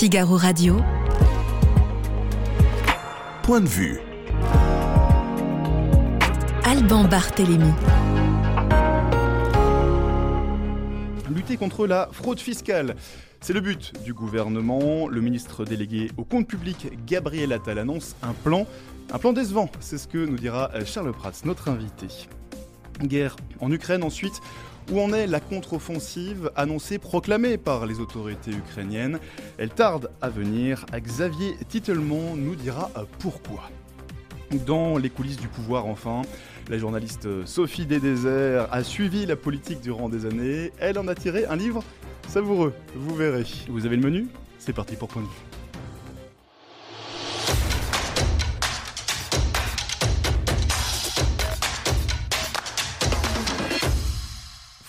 Figaro Radio. Point de vue. Alban Barthélémy. Lutter contre la fraude fiscale. C'est le but du gouvernement. Le ministre délégué au compte public, Gabriel Attal, annonce un plan. Un plan décevant, c'est ce que nous dira Charles Prats, notre invité. Guerre en Ukraine ensuite. Où en est la contre-offensive annoncée, proclamée par les autorités ukrainiennes Elle tarde à venir. Xavier Titelmont nous dira pourquoi. Dans les coulisses du pouvoir, enfin, la journaliste Sophie Desdéserts a suivi la politique durant des années. Elle en a tiré un livre savoureux, vous verrez. Vous avez le menu? C'est parti pour point de vue.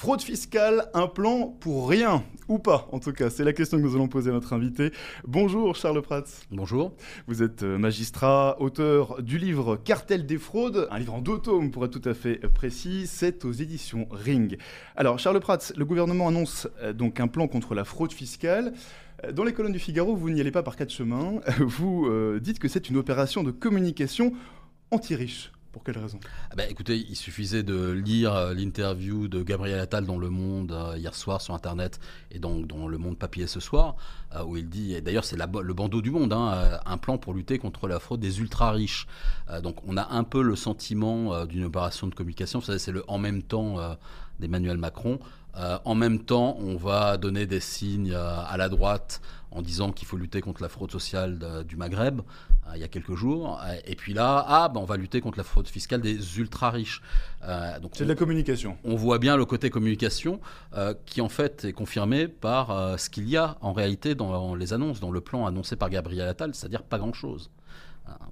Fraude fiscale, un plan pour rien ou pas en tout cas C'est la question que nous allons poser à notre invité. Bonjour Charles Prats. Bonjour. Vous êtes euh, magistrat, auteur du livre Cartel des fraudes, un livre en deux tomes pour être tout à fait précis, c'est aux éditions Ring. Alors Charles Prats, le gouvernement annonce euh, donc un plan contre la fraude fiscale. Euh, dans les colonnes du Figaro, vous n'y allez pas par quatre chemins. Vous dites que c'est une opération de communication anti-riche. Pour quelle raison? Ah bah, Écoutez, il suffisait de lire euh, l'interview de Gabriel Attal dans Le Monde euh, hier soir sur Internet et donc dans Le Monde papier ce soir, euh, où il dit, et d'ailleurs c'est le bandeau du Monde, hein, un plan pour lutter contre la fraude des ultra-riches. donc on a un peu le sentiment d'une opération de communication, c'est le en même temps d'Emmanuel Macron. En même temps, on va donner des signes à la droite en disant qu'il faut lutter contre la fraude sociale du Maghreb. Euh, il y a quelques jours. Euh, et puis là, ah, ben on va lutter contre la fraude fiscale des ultra riches. Euh, c'est de la communication. On voit bien le côté communication qui en fait est confirmé par ce qu'il y a en réalité dans les annonces, dans le plan annoncé par Gabriel Attal, c'est-à-dire pas grand-chose.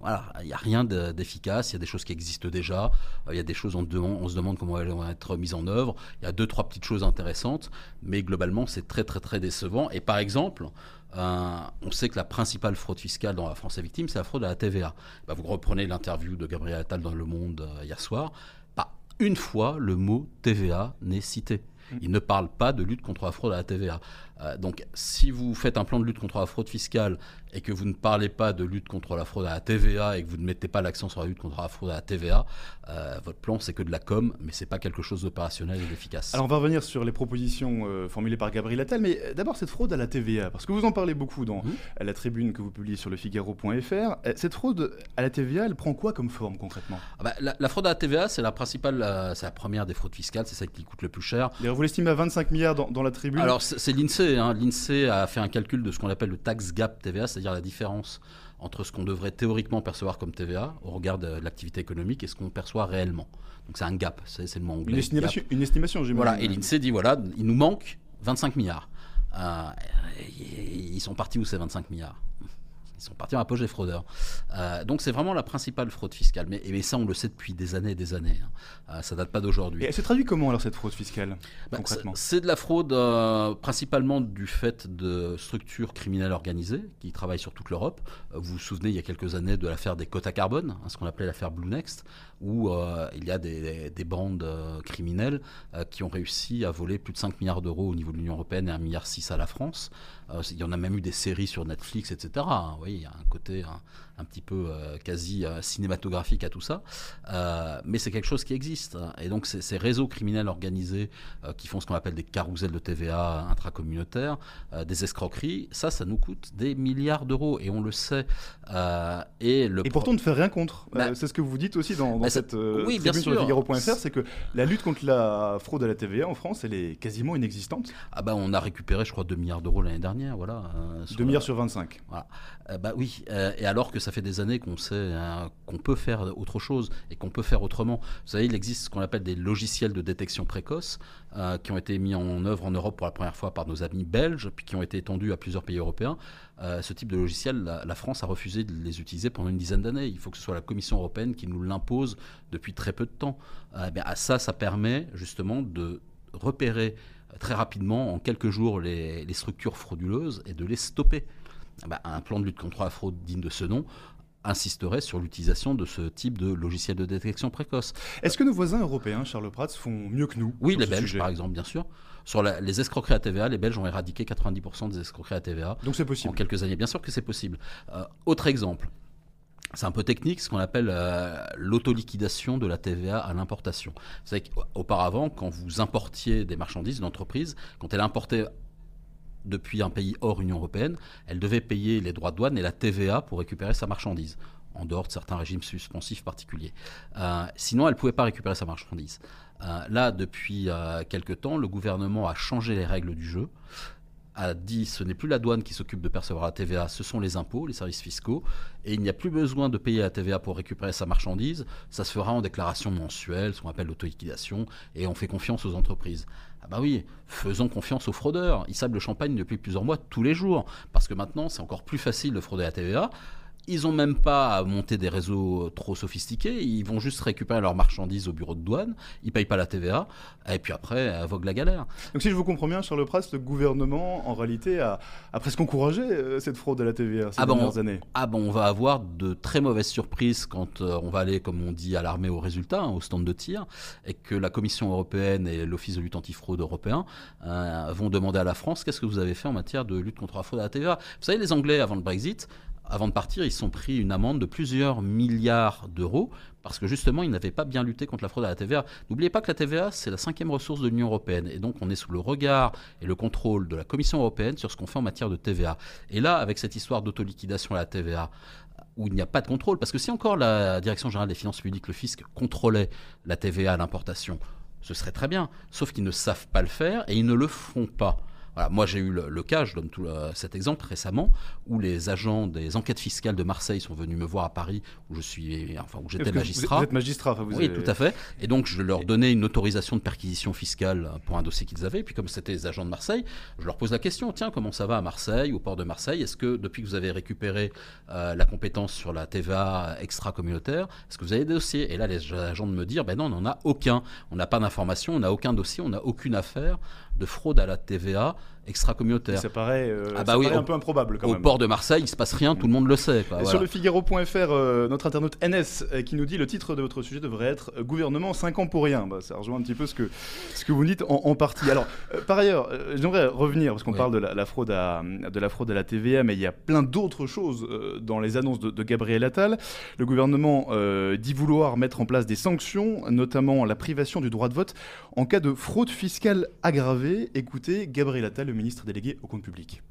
Voilà, il n'y a rien d'efficace, il y a des choses qui existent déjà, il y a des choses on, on se demande comment elles vont être mises en œuvre, il y a deux, trois petites choses intéressantes, mais globalement c'est très très très décevant. Et par exemple, euh, on sait que la principale fraude fiscale dans la France est victime, c'est la fraude à la TVA. Bah, vous reprenez l'interview de Gabriel Attal dans Le Monde euh, hier soir. Pas une fois le mot TVA n'est cité. Mm. Il ne parle pas de lutte contre la fraude à la TVA. Euh, donc, si vous faites un plan de lutte contre la fraude fiscale et que vous ne parlez pas de lutte contre la fraude à la TVA et que vous ne mettez pas l'accent sur la lutte contre la fraude à la TVA, euh, votre plan c'est que de la com, mais c'est pas quelque chose d'opérationnel et d'efficace. Alors, on va revenir sur les propositions euh, formulées par Gabriel Attal, mais d'abord cette fraude à la TVA, parce que vous en parlez beaucoup dans mmh. la tribune que vous publiez sur le Figaro.fr. Cette fraude à la TVA, elle prend quoi comme forme concrètement? Ah bah, la, fraude à la TVA, c'est la principale, c'est la première des fraudes fiscales, c'est celle qui coûte le plus cher. vous l'estimez à 25 milliards dans, dans la tribune? Alors, c'est l'INSEE Hein. L'INSEE a fait un calcul de ce qu'on appelle le tax gap TVA, c'est-à-dire la différence entre ce qu'on devrait théoriquement percevoir comme TVA au regard de l'activité économique et ce qu'on perçoit réellement. Donc c'est un gap, c'est le mot anglais. Une estimation, une estimation Voilà, et l'INSEE dit voilà, il nous manque 25 milliards. Euh, ils sont partis où ces 25 milliards? Ils sont partis en apogée fraudeur. Euh, donc c'est vraiment la principale fraude fiscale. Mais, mais, ça, on le sait depuis des années et des années. Hein. Euh, ça date pas d'aujourd'hui. Et elle se traduit comment alors cette fraude fiscale bah, concrètement C'est de la fraude euh, principalement du fait de structures criminelles organisées qui travaillent sur toute l'Europe. vous vous souvenez il y a quelques années de l'affaire des quotas carbone, hein, ce qu'on appelait l'affaire Blue Next, où il y a des, des bandes criminelles qui ont réussi à voler plus de 5 milliards d'euros au niveau de l'Union européenne et 1,6 milliard à la France. Il y en a même eu des séries sur Netflix, etc il y a un côté un, petit peu euh, quasi euh, cinématographique à tout ça, euh, mais c'est quelque chose qui existe. Et donc ces, réseaux criminels organisés qui font ce qu'on appelle des carousels de TVA intracommunautaires, des escroqueries, ça, ça nous coûte des milliards d'euros, et on le sait. et, le et pourtant, on ne fait rien contre. Bah, c'est ce que vous dites aussi dans, dans bah, cette oui, bien sur le Figaro.fr, c'est que la lutte contre la fraude à la TVA en France, elle est quasiment inexistante. Ah bah, on a récupéré, je crois, 2 milliards d'euros l'année dernière, voilà. 2 milliards sur 25. Voilà. bah oui, et alors que ça fait des années qu'on sait hein, qu'on peut faire autre chose et qu'on peut faire autrement. Vous savez, il existe ce qu'on appelle des logiciels de détection précoce euh, qui ont été mis en œuvre en Europe pour la première fois par nos amis belges, puis qui ont été étendus à plusieurs pays européens. Euh, ce type de logiciel, la, France a refusé de les utiliser pendant une dizaine d'années. Il faut que ce soit la Commission européenne qui nous l'impose depuis très peu de temps. Euh, bien, à ça, ça permet justement de repérer très rapidement, en quelques jours, les, les structures frauduleuses et de les stopper. Bah, un plan de lutte contre la fraude digne de ce nom insisterait sur l'utilisation de ce type de logiciel de détection précoce. Est-ce que nos voisins européens, Charles Prats, font mieux que nous Oui, les Belges, par exemple, bien sûr. Sur les escroqueries à TVA, les Belges ont éradiqué 90% des escroqueries à TVA. Donc c'est possible. En quelques années, bien sûr que c'est possible. Euh, autre exemple. C'est un peu technique, ce qu'on appelle euh, l'autoliquidation de la TVA à l'importation. Savez qu'auparavant, quand vous importiez des marchandises, une entreprise, quand elle importait depuis un pays hors Union européenne, elle devait payer les droits de douane et la TVA pour récupérer sa marchandise, en dehors de certains régimes suspensifs particuliers. Euh, sinon, elle ne pouvait pas récupérer sa marchandise. Euh, là, depuis euh, quelque temps, le gouvernement a changé les règles du jeu a dit ce n'est plus la douane qui s'occupe de percevoir la TVA, ce sont les impôts, les services fiscaux, et il n'y a plus besoin de payer la TVA pour récupérer sa marchandise, ça se fera en déclaration mensuelle, ce qu'on appelle l'auto-liquidation, et on fait confiance aux entreprises. Ah bah oui, faisons confiance aux fraudeurs. Ils savent le champagne depuis plusieurs mois tous les jours, parce que maintenant c'est encore plus facile de frauder la TVA. Ils n'ont même pas à monter des réseaux trop sophistiqués. Ils vont juste récupérer leurs marchandises au bureau de douane. Ils ne payent pas la TVA. Et puis après, vogue la galère. Donc si je vous comprends bien, Charles Prats, le gouvernement, en réalité, a, presque encouragé euh, cette fraude à la TVA ces ah dernières années. Ah bon, on va avoir de très mauvaises surprises quand euh, on va aller, comme on dit, à l'armée au résultat, hein, au stand de tir, et que la Commission européenne et l'Office de lutte antifraude européen euh, vont demander à la France qu'est-ce que vous avez fait en matière de lutte contre la fraude à la TVA. Vous savez, les Anglais, avant le Brexit, avant de partir, ils sont pris une amende de plusieurs milliards d'euros parce que justement, ils n'avaient pas bien lutté contre la fraude à la TVA. N'oubliez pas que la TVA, c'est la cinquième ressource de l'Union européenne. Et donc, on est sous le regard et le contrôle de la Commission européenne sur ce qu'on fait en matière de TVA. Et là, avec cette histoire d'autoliquidation à la TVA, où il n'y a pas de contrôle, parce que si encore la Direction générale des finances publiques, le fisc, contrôlait la TVA à l'importation, ce serait très bien. Sauf qu'ils ne savent pas le faire et ils ne le font pas moi j'ai eu le, cas, je donne tout cet exemple récemment, où les agents des enquêtes fiscales de Marseille sont venus me voir à Paris, où je suis, enfin où j'étais magistrat. Vous êtes magistrat, vous Oui, tout à fait. Et donc je leur donnais une autorisation de perquisition fiscale pour un dossier qu'ils avaient. Et puis comme c'était les agents de Marseille, je leur pose la question tiens, comment ça va à Marseille, au port de Marseille? Est-ce que depuis que vous avez récupéré euh, la compétence sur la TVA extra-communautaire, est-ce que vous avez des dossiers? Et là, les agents de me dire ben non, on n'en a aucun. On n'a pas d'informations, on n'a aucun dossier, on n'a aucune affaire de fraude à la TVA extra-communautaire. Ça paraît, euh, ah bah oui, un peu improbable quand au port de Marseille, il se passe rien, tout le monde le sait. Sur le Figaro.fr, euh, notre internaute NS euh, qui nous dit le titre de votre sujet devrait être Gouvernement 5 ans pour rien. Bah, ça rejoint un petit peu ce que, ce que vous dites en, partie. Alors, par ailleurs, j'aimerais revenir, parce qu'on parle de la, fraude à, de la fraude à la TVA, mais il y a plein d'autres choses dans les annonces de, de, Gabriel Attal. Le gouvernement dit vouloir mettre en place des sanctions, notamment la privation du droit de vote en cas de fraude fiscale aggravée. Écoutez, Gabriel Attal, le ministre délégué au compte public.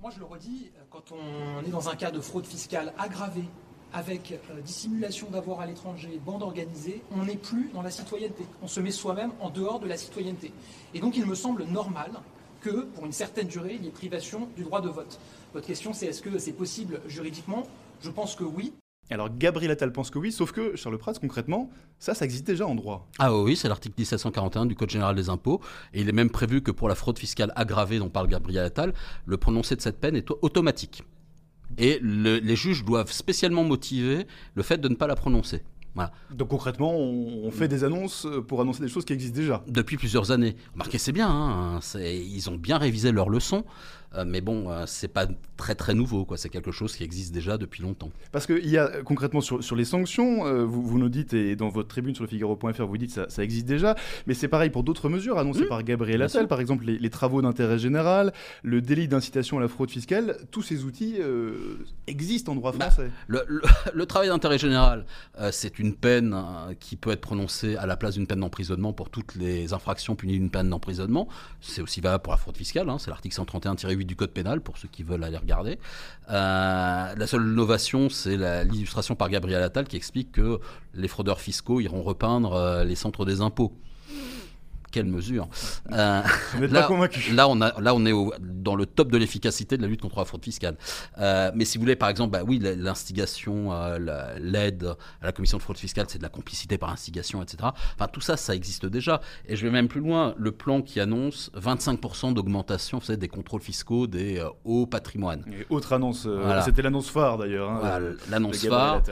Moi, je le redis, quand on est dans un cas de fraude fiscale aggravée, avec euh, dissimulation d'avoir à l'étranger, bande organisée, on n'est plus dans la citoyenneté. On se met soi-même en dehors de la citoyenneté. Et donc, il me semble normal que, pour une certaine durée, il y ait privation du droit de vote. Votre question, c'est est-ce que c'est possible juridiquement? Je pense que oui. Alors Gabriel Attal pense que oui, sauf que Charles Prats, concrètement, ça, ça existe déjà en droit. Ah oui, c'est l'article 1741 du Code général des impôts, et il est même prévu que pour la fraude fiscale aggravée dont parle Gabriel Attal, le prononcé de cette peine est automatique. Et les juges doivent spécialement motiver le fait de ne pas la prononcer. Voilà. Donc concrètement, on, fait des annonces pour annoncer des choses qui existent déjà. Depuis plusieurs années. Remarquez, c'est bien, hein, ils ont bien révisé leurs leçons. Euh, mais bon, euh, c'est pas très très nouveau, quoi. C'est quelque chose qui existe déjà depuis longtemps. Parce qu'il y a concrètement sur, sur les sanctions, euh, vous, vous, nous dites, et dans votre tribune sur le Figaro.fr, vous dites ça, ça existe déjà, mais c'est pareil pour d'autres mesures annoncées par Gabriel Attal, par exemple les, travaux d'intérêt général, le délit d'incitation à la fraude fiscale, tous ces outils existent en droit bah, français. le, le, travail d'intérêt général, c'est une peine qui peut être prononcée à la place d'une peine d'emprisonnement pour toutes les infractions punies d'une peine d'emprisonnement. C'est aussi valable pour la fraude fiscale, hein, c'est l'article 131 du code pénal, pour ceux qui veulent aller regarder. Euh, la seule innovation, c'est l'illustration par Gabriel Attal qui explique que les fraudeurs fiscaux iront repeindre euh, les centres des impôts quelle mesure euh, là, pas convaincu. Là, on, a, là, on est dans le top de l'efficacité de la lutte contre la fraude fiscale. Euh, mais si vous voulez, par exemple, bah, oui, l'instigation, euh, l'aide à la commission de fraude fiscale, c'est de la complicité par instigation, etc. Enfin, tout ça, ça existe déjà. Et je vais même plus loin. Le plan qui annonce 25% d'augmentation des contrôles fiscaux des hauts patrimoines. Et autre annonce, c'était l'annonce phare d'ailleurs. Hein, l'annonce phare.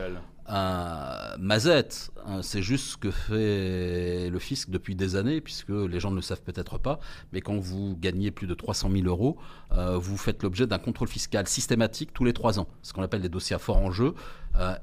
Mazette, hein, c'est juste ce que fait le fisc depuis des années, puisque les gens ne le savent peut-être pas, mais quand vous gagnez plus de 300 000 euros, euh, vous faites l'objet d'un contrôle fiscal systématique tous les trois ans, ce qu'on appelle des dossiers à fort enjeu.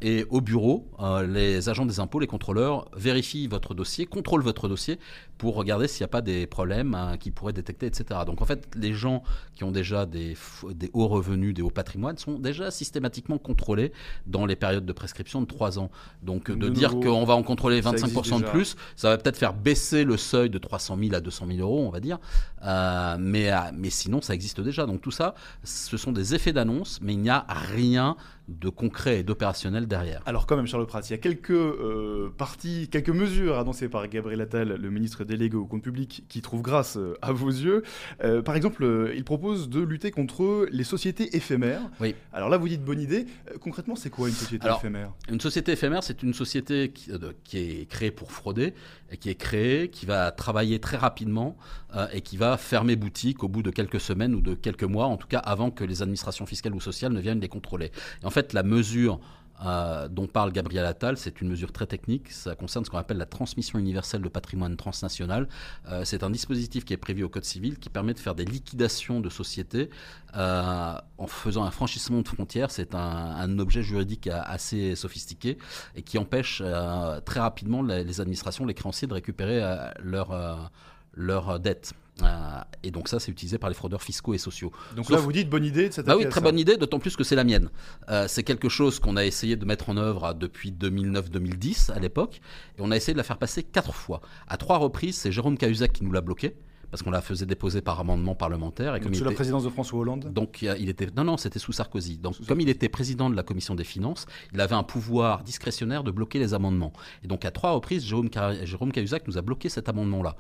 Et au bureau, les agents des impôts, les contrôleurs vérifient votre dossier, contrôlent votre dossier pour regarder s'il n'y a pas des problèmes hein, qu'ils pourraient détecter, etc. Donc en fait, les gens qui ont déjà des, des hauts revenus, des hauts patrimoines sont déjà systématiquement contrôlés dans les périodes de prescription de 3 ans. Donc de, dire qu'on va en contrôler 25% de plus, ça va peut-être faire baisser le seuil de 300 000 à 200 000 euros, on va dire. Euh, mais, euh, mais sinon, ça existe déjà. Donc tout ça, ce sont des effets d'annonce, mais il n'y a rien de concret et d'opérationnel derrière. Alors quand même, Charles Pratt, il y a quelques euh, parties, quelques mesures annoncées par Gabriel Attal, le ministre délégué au compte public, qui trouvent grâce euh, à vos yeux. Euh, par exemple, il propose de lutter contre les sociétés éphémères. Oui. Alors là, vous dites bonne idée. concrètement, c'est quoi une société éphémère? Une société éphémère, c'est une société qui, qui, est créée pour frauder, et qui est créée, qui va travailler très rapidement et qui va fermer boutique au bout de quelques semaines ou de quelques mois, en tout cas avant que les administrations fiscales ou sociales ne viennent les contrôler. en fait, la mesure euh, dont parle Gabriel Attal, c'est une mesure très technique. Ça concerne ce qu'on appelle la transmission universelle de patrimoine transnational. Euh, c'est un dispositif qui est prévu au Code civil qui permet de faire des liquidations de sociétés euh, en faisant un franchissement de frontières. C'est un, objet juridique assez sophistiqué et qui empêche très rapidement les, les, administrations, les créanciers de récupérer leurs leur dettes. Euh, et donc ça, c'est utilisé par les fraudeurs fiscaux et sociaux. Donc là, vous dites bonne idée de cette bah oui, très bonne idée, d'autant plus que c'est la mienne. Euh, c'est quelque chose qu'on a essayé de mettre en œuvre depuis 2009-2010 à l'époque, et on a essayé de la faire passer quatre fois. À trois reprises, c'est Jérôme Cahuzac qui nous l'a bloqué parce qu'on la faisait déposer par amendement parlementaire. Et comme sous la présidence de François Hollande Donc il était non non c'était sous Sarkozy. Donc comme il était président de la commission des finances, il avait un pouvoir discrétionnaire de bloquer les amendements. Et donc à trois reprises, Jérôme, Jérôme Cahuzac nous a bloqué cet amendement là.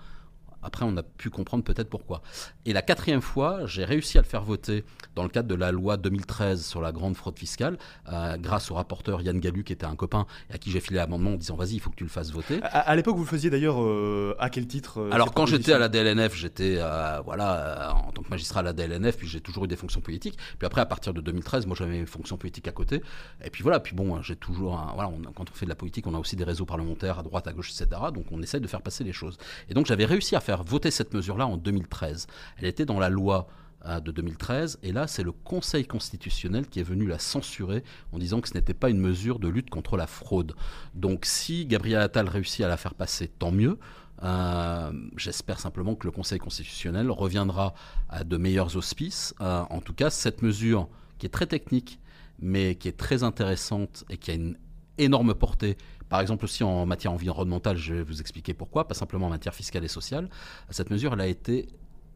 Après, on a pu comprendre peut-être pourquoi. Et la quatrième fois, j'ai réussi à le faire voter dans le cadre de la loi 2013 sur la grande fraude fiscale, euh, grâce au rapporteur Yann Gallu, qui était un copain, et à qui j'ai filé l'amendement en disant vas-y, il faut que tu le fasses voter. À, l'époque, vous le faisiez d'ailleurs euh, à quel titre euh, Alors, quand j'étais à la DLNF, j'étais voilà, en tant que magistrat à la DLNF, puis j'ai toujours eu des fonctions politiques. Puis après, à partir de 2013, moi j'avais mes fonctions politiques à côté. Et puis voilà, puis bon, j'ai toujours. voilà, quand on fait de la politique, on a aussi des réseaux parlementaires à droite, à gauche, etc. Donc on essaye de faire passer les choses. Et donc j'avais réussi à faire voter cette mesure-là en 2013. Elle était dans la loi euh, de 2013, et là c'est le Conseil constitutionnel qui est venu la censurer en disant que ce n'était pas une mesure de lutte contre la fraude. Donc si Gabriel Attal réussit à la faire passer, tant mieux. Euh, j'espère simplement que le Conseil constitutionnel reviendra à de meilleurs auspices. Euh, en tout cas, cette mesure qui est très technique, mais qui est très intéressante et qui a une énorme portée par exemple aussi en matière environnementale, je vais vous expliquer pourquoi, pas simplement en matière fiscale et sociale. Cette mesure, elle a été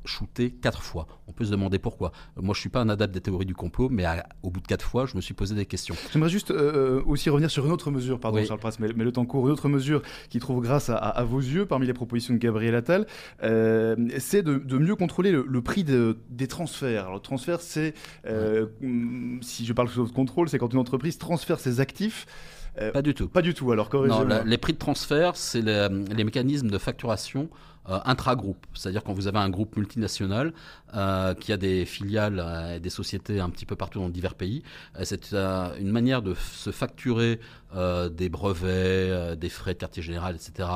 shootée quatre fois. On peut se demander pourquoi. Moi, je suis pas un adepte des théories du complot, mais au bout de quatre fois, je me suis posé des questions. J'aimerais juste euh, aussi revenir sur une autre mesure, pardon Charles Prass, mais, le temps court, une autre mesure qui trouve grâce à, vos yeux parmi les propositions de Gabriel Attal, euh, c'est de, mieux contrôler le, prix des transferts. Alors, le transfert, c'est, euh, si je parle sous contrôle, c'est quand une entreprise transfère ses actifs euh, pas du tout. Pas du tout, alors Non, les prix de transfert, c'est les, les, mécanismes de facturation euh, intra-groupe. C'est-à-dire quand vous avez un groupe multinational euh, qui a des filiales euh, et des sociétés un petit peu partout dans divers pays, c'est une manière de se facturer des brevets, des frais de quartier général, etc.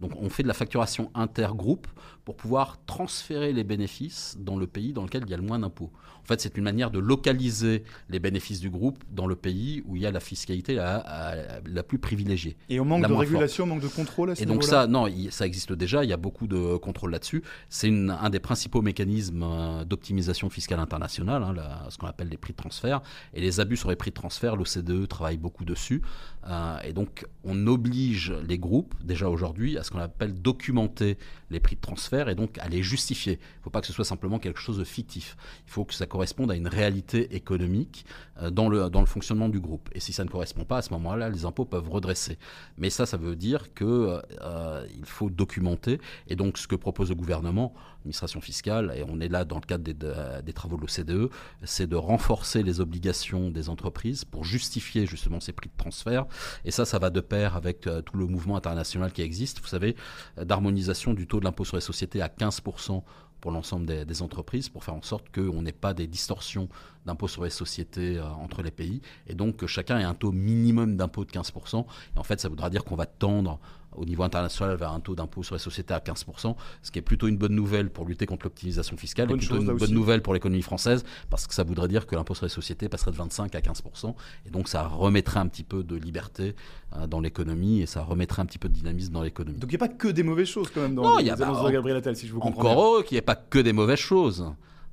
donc on fait de la facturation intergroupe pour pouvoir transférer les bénéfices dans le pays dans lequel il y a le moins d'impôts. En fait, c'est une manière de localiser les bénéfices du groupe dans le pays où il y a la fiscalité la, la, plus privilégiée. Et on manque de régulation, on manque de contrôle à ce Et donc ça, non, ça existe déjà, il y a beaucoup de contrôle là-dessus. C'est un des principaux mécanismes euh, d'optimisation fiscale internationale, hein, ce qu'on appelle les prix de transfert. Et les abus sur les prix de transfert, l'OCDE travaille beaucoup dessus. Euh, et donc, on oblige les groupes, déjà aujourd'hui, à ce qu'on appelle documenter les prix de transfert et donc à les justifier. Il ne faut pas que ce soit simplement quelque chose de fictif. Il faut que ça corresponde à une réalité économique euh, dans, le, fonctionnement du groupe. Et si ça ne correspond pas, à ce moment-là, les impôts peuvent redresser. Mais ça, ça veut dire qu'il faut documenter. Et donc, ce que propose le gouvernement, l'administration fiscale, et on est là dans le cadre des, des travaux de l'OCDE, c'est de renforcer les obligations des entreprises pour justifier justement ces prix de transfert. Et ça, ça va de pair avec euh, tout le mouvement international qui existe, vous savez, d'harmonisation du taux de l'impôt sur les sociétés à 15% pour l'ensemble des, entreprises pour faire en sorte qu'on n'ait pas des distorsions d'impôts sur les sociétés euh, entre les pays et donc que chacun ait un taux minimum d'impôt de 15%. Et en fait, ça voudra dire qu'on va tendre au niveau international vers un taux d'impôt sur les sociétés à 15%, ce qui est plutôt une bonne nouvelle pour lutter contre l'optimisation fiscale Bonne et plutôt chose, une bonne aussi. nouvelle pour l'économie française parce que ça voudrait dire que l'impôt sur les sociétés passerait de 25 à 15% et donc ça remettrait un petit peu de liberté euh, dans l'économie et ça remettrait un petit peu de dynamisme dans l'économie. Donc il n'y a pas que des mauvaises choses quand même dans Non, les il y a- bah, de Gabriel Attal, si je vous comprends Encore bien. heureux qu'il n'y ait pas que des mauvaises choses.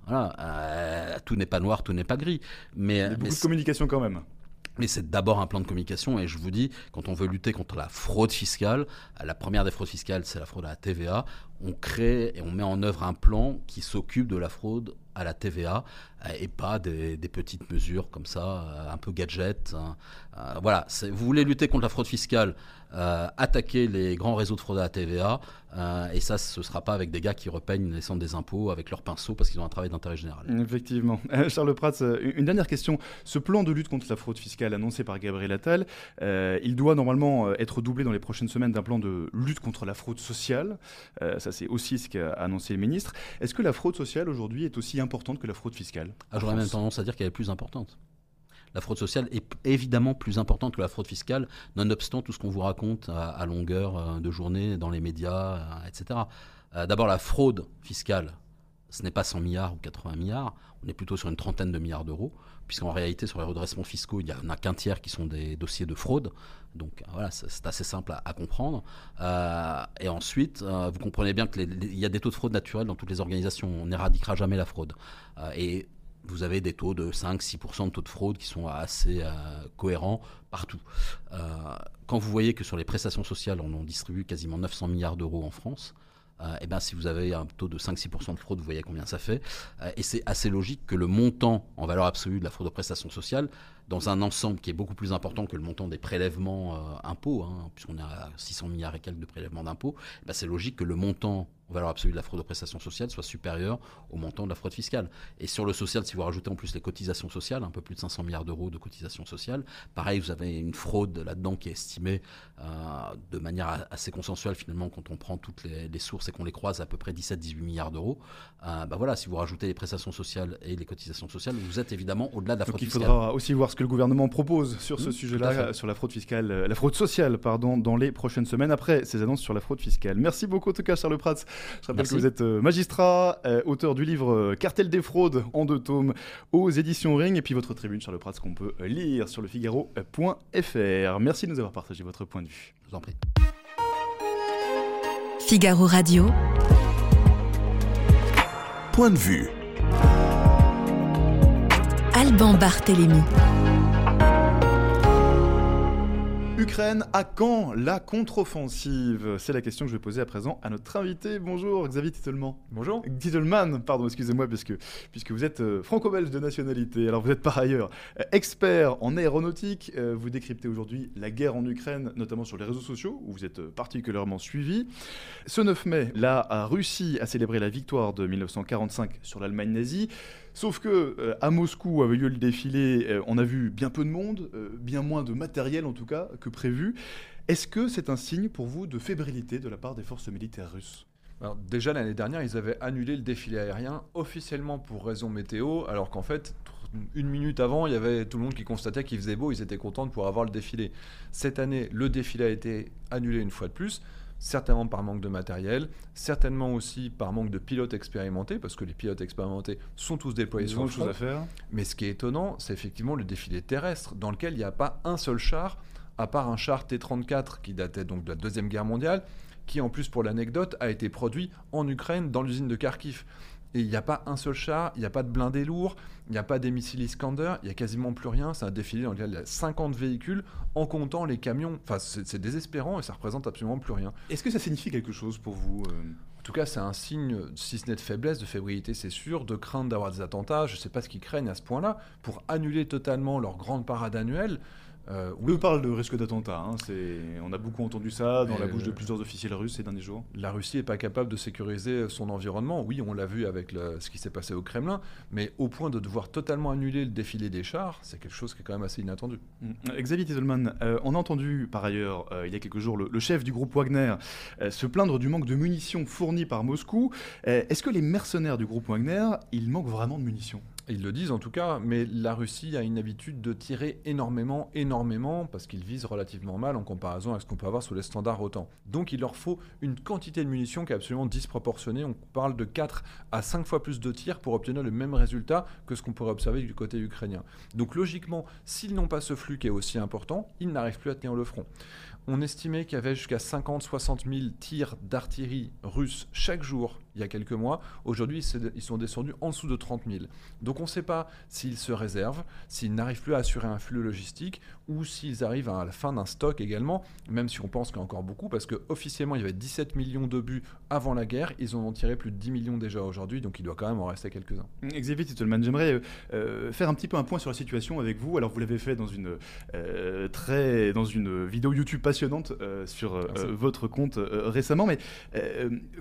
Voilà, euh, tout n'est pas noir, tout n'est pas gris. Mais, Il y a mais beaucoup de communication quand même. Mais c'est d'abord un plan de communication et je vous dis, quand on veut lutter contre la fraude fiscale, la première des fraudes fiscales, c'est la fraude à la TVA. On crée et on met en œuvre un plan qui s'occupe de la fraude à la TVA et pas des, petites mesures comme ça, euh, un peu gadget. hein. Euh, voilà, vous voulez lutter contre la fraude fiscale, euh, attaquer les grands réseaux de fraude à la TVA et ça, ce ne sera pas avec des gars qui repeignent les centres des impôts avec leur pinceau parce qu'ils ont un travail d'intérêt général. Effectivement. Charles Prats, une dernière question. Ce plan de lutte contre la fraude fiscale annoncé par Gabriel Attal, il doit normalement être doublé dans les prochaines semaines d'un plan de lutte contre la fraude sociale. Ça, c'est aussi ce qu'a annoncé le ministre. Est-ce que la fraude sociale aujourd'hui est aussi importante que la fraude fiscale? Ah, J'aurais même tendance à dire qu'elle est plus importante. La fraude sociale est évidemment plus importante que la fraude fiscale, nonobstant tout ce qu'on vous raconte à, à longueur euh, de journée dans les médias, euh, etc. Euh, D'abord, la fraude fiscale, ce n'est pas 100 milliards ou 80 milliards, on est plutôt sur une trentaine de milliards d'euros, puisqu'en réalité, sur les redressements fiscaux, il n'y en a qu'un tiers qui sont des dossiers de fraude. Donc voilà, c'est c'est assez simple à, à comprendre. Euh, et ensuite, euh, vous comprenez bien qu'il y a des taux de fraude naturels dans toutes les organisations. On n'éradiquera jamais la fraude. Euh, et vous avez des taux de 5-6% de taux de fraude qui sont assez euh, cohérents partout. Euh, quand vous voyez que sur les prestations sociales, on en distribue quasiment 900 milliards d'euros en France, euh, et ben si vous avez un taux de 5-6% de fraude, vous voyez combien ça fait. Et c'est assez logique que le montant en valeur absolue de la fraude aux prestations sociales, dans un ensemble qui est beaucoup plus important que le montant des prélèvements impôts, hein, puisqu'on à 600 milliards et quelques de prélèvements d'impôts, eh ben, c'est logique que le montant valeur absolue de la fraude aux prestations sociales soit supérieur au montant de la fraude fiscale. Et sur le social, si vous rajoutez en plus les cotisations sociales, un peu plus de 500 milliards d'euros de cotisations sociales, pareil, vous avez une fraude là-dedans qui est estimée euh, de manière assez consensuelle finalement quand on prend toutes les, les sources et qu'on les croise à peu près 17-18 milliards d'euros. Euh, bah voilà, si vous rajoutez les prestations sociales et les cotisations sociales, vous êtes évidemment au-delà de la Donc fraude il fiscale. faudra aussi voir ce que le gouvernement propose sur ce Mmh, sujet-là, sur la fraude fiscale, euh, la fraude sociale, pardon, dans les prochaines semaines après ces annonces sur la fraude fiscale. Merci beaucoup en tout cas, Charles Prats. Je rappelle Merci. que vous êtes euh, magistrat, euh, auteur du livre euh, Cartel des fraudes en deux tomes aux éditions Ring, et puis votre tribune, Charles Prats, qu'on peut lire sur le Figaro.fr. Merci de nous avoir partagé votre point de vue. Je vous en prie. Figaro Radio. Point de vue. Alban Barthélémy. Ukraine, à quand la contre-offensive? C'est la question que je vais poser à présent à notre invité. Bonjour Xavier Titelman. Bonjour. Titelman, pardon, excusez-moi, puisque, puisque vous êtes euh, franco-belge de nationalité. Alors vous êtes par ailleurs euh, expert en aéronautique. Euh, vous décryptez aujourd'hui la guerre en Ukraine, notamment sur les réseaux sociaux, où vous êtes particulièrement suivi. Ce 9 mai, la Russie a célébré la victoire de 1945 sur l'Allemagne nazie. Sauf que euh, à Moscou avait lieu le défilé, euh, on a vu bien peu de monde, euh, bien moins de matériel en tout cas que prévu. Est-ce que c'est un signe pour vous de fébrilité de la part des forces militaires russes? Alors, déjà l'année dernière, ils avaient annulé le défilé aérien officiellement pour raison météo, alors qu'en fait, une minute avant, il y avait tout le monde qui constatait qu'il faisait beau, ils étaient contents de pouvoir avoir le défilé. Cette année, le défilé a été annulé une fois de plus, certainement par manque de matériel, certainement aussi par manque de pilotes expérimentés, parce que les pilotes expérimentés sont tous déployés Ils sur le front. à faire Mais ce qui est étonnant, c'est effectivement le défilé terrestre, dans lequel il n'y a pas un seul char, à part un char T-34 qui datait donc de la Deuxième Guerre mondiale, qui en plus, pour l'anecdote, a été produit en Ukraine, dans l'usine de Kharkiv. Et il n'y a pas un seul char, il n'y a pas de blindés lourds, il n'y a pas des missiles Iskander, il n'y a quasiment plus rien. C'est un défilé dans lequel il y a 50 véhicules, en comptant les camions. Enfin, c'est désespérant et ça représente absolument plus rien. Est-ce que ça signifie quelque chose pour vous euh, En tout cas, c'est un signe, si ce n'est de faiblesse, de fébrilité, c'est sûr, de crainte d'avoir des attentats. Je ne sais pas ce qu'ils craignent à ce point-là, pour annuler totalement leur grande parade annuelle. Euh, Eux parlent de risque d'attentat. hein, On a beaucoup entendu ça dans la bouche de euh, plusieurs officiels russes ces derniers jours. la Russie n'est pas capable de sécuriser son environnement. Oui, on l'a vu avec le- ce qui s'est passé au Kremlin, mais au point de devoir totalement annuler le défilé des chars, c'est quelque chose qui est quand même assez inattendu. Mm. Xavier Titelman, euh, on a entendu par ailleurs euh, il y a quelques jours le, le chef du groupe Wagner euh, se plaindre du manque de munitions fournies par Moscou. Euh, Est-ce que les mercenaires du groupe Wagner, ils manquent vraiment de munitions? Ils le disent en tout cas, mais la Russie a une habitude de tirer énormément, énormément, parce qu'ils visent relativement mal en comparaison avec ce qu'on peut avoir sous les standards OTAN. Donc il leur faut une quantité de munitions qui est absolument disproportionnée. On parle de 4 à 5 fois plus de tirs pour obtenir le même résultat que ce qu'on pourrait observer du côté ukrainien. Donc logiquement, s'ils n'ont pas ce flux qui est aussi important, ils n'arrivent plus à tenir le front. On estimait qu'il y avait jusqu'à 50-60 000 tirs d'artillerie russe chaque jour il y a quelques mois. Aujourd'hui, ils sont descendus en dessous de 30 000. Donc on ne sait pas s'ils se réservent, s'ils n'arrivent plus à assurer un flux logistique ou s'ils arrivent à la fin d'un stock également, même si on pense qu'il y a encore beaucoup, parce qu'officiellement, il y avait 17 millions d'obus avant la guerre. Ils en ont tiré plus de 10 millions déjà aujourd'hui, donc il doit quand même en rester quelques-uns. Xavier Titelman, j'aimerais euh, euh, faire un petit peu un point sur la situation avec vous. Alors vous l'avez fait dans une, euh, très, dans une vidéo YouTube passionnante sur votre compte récemment, mais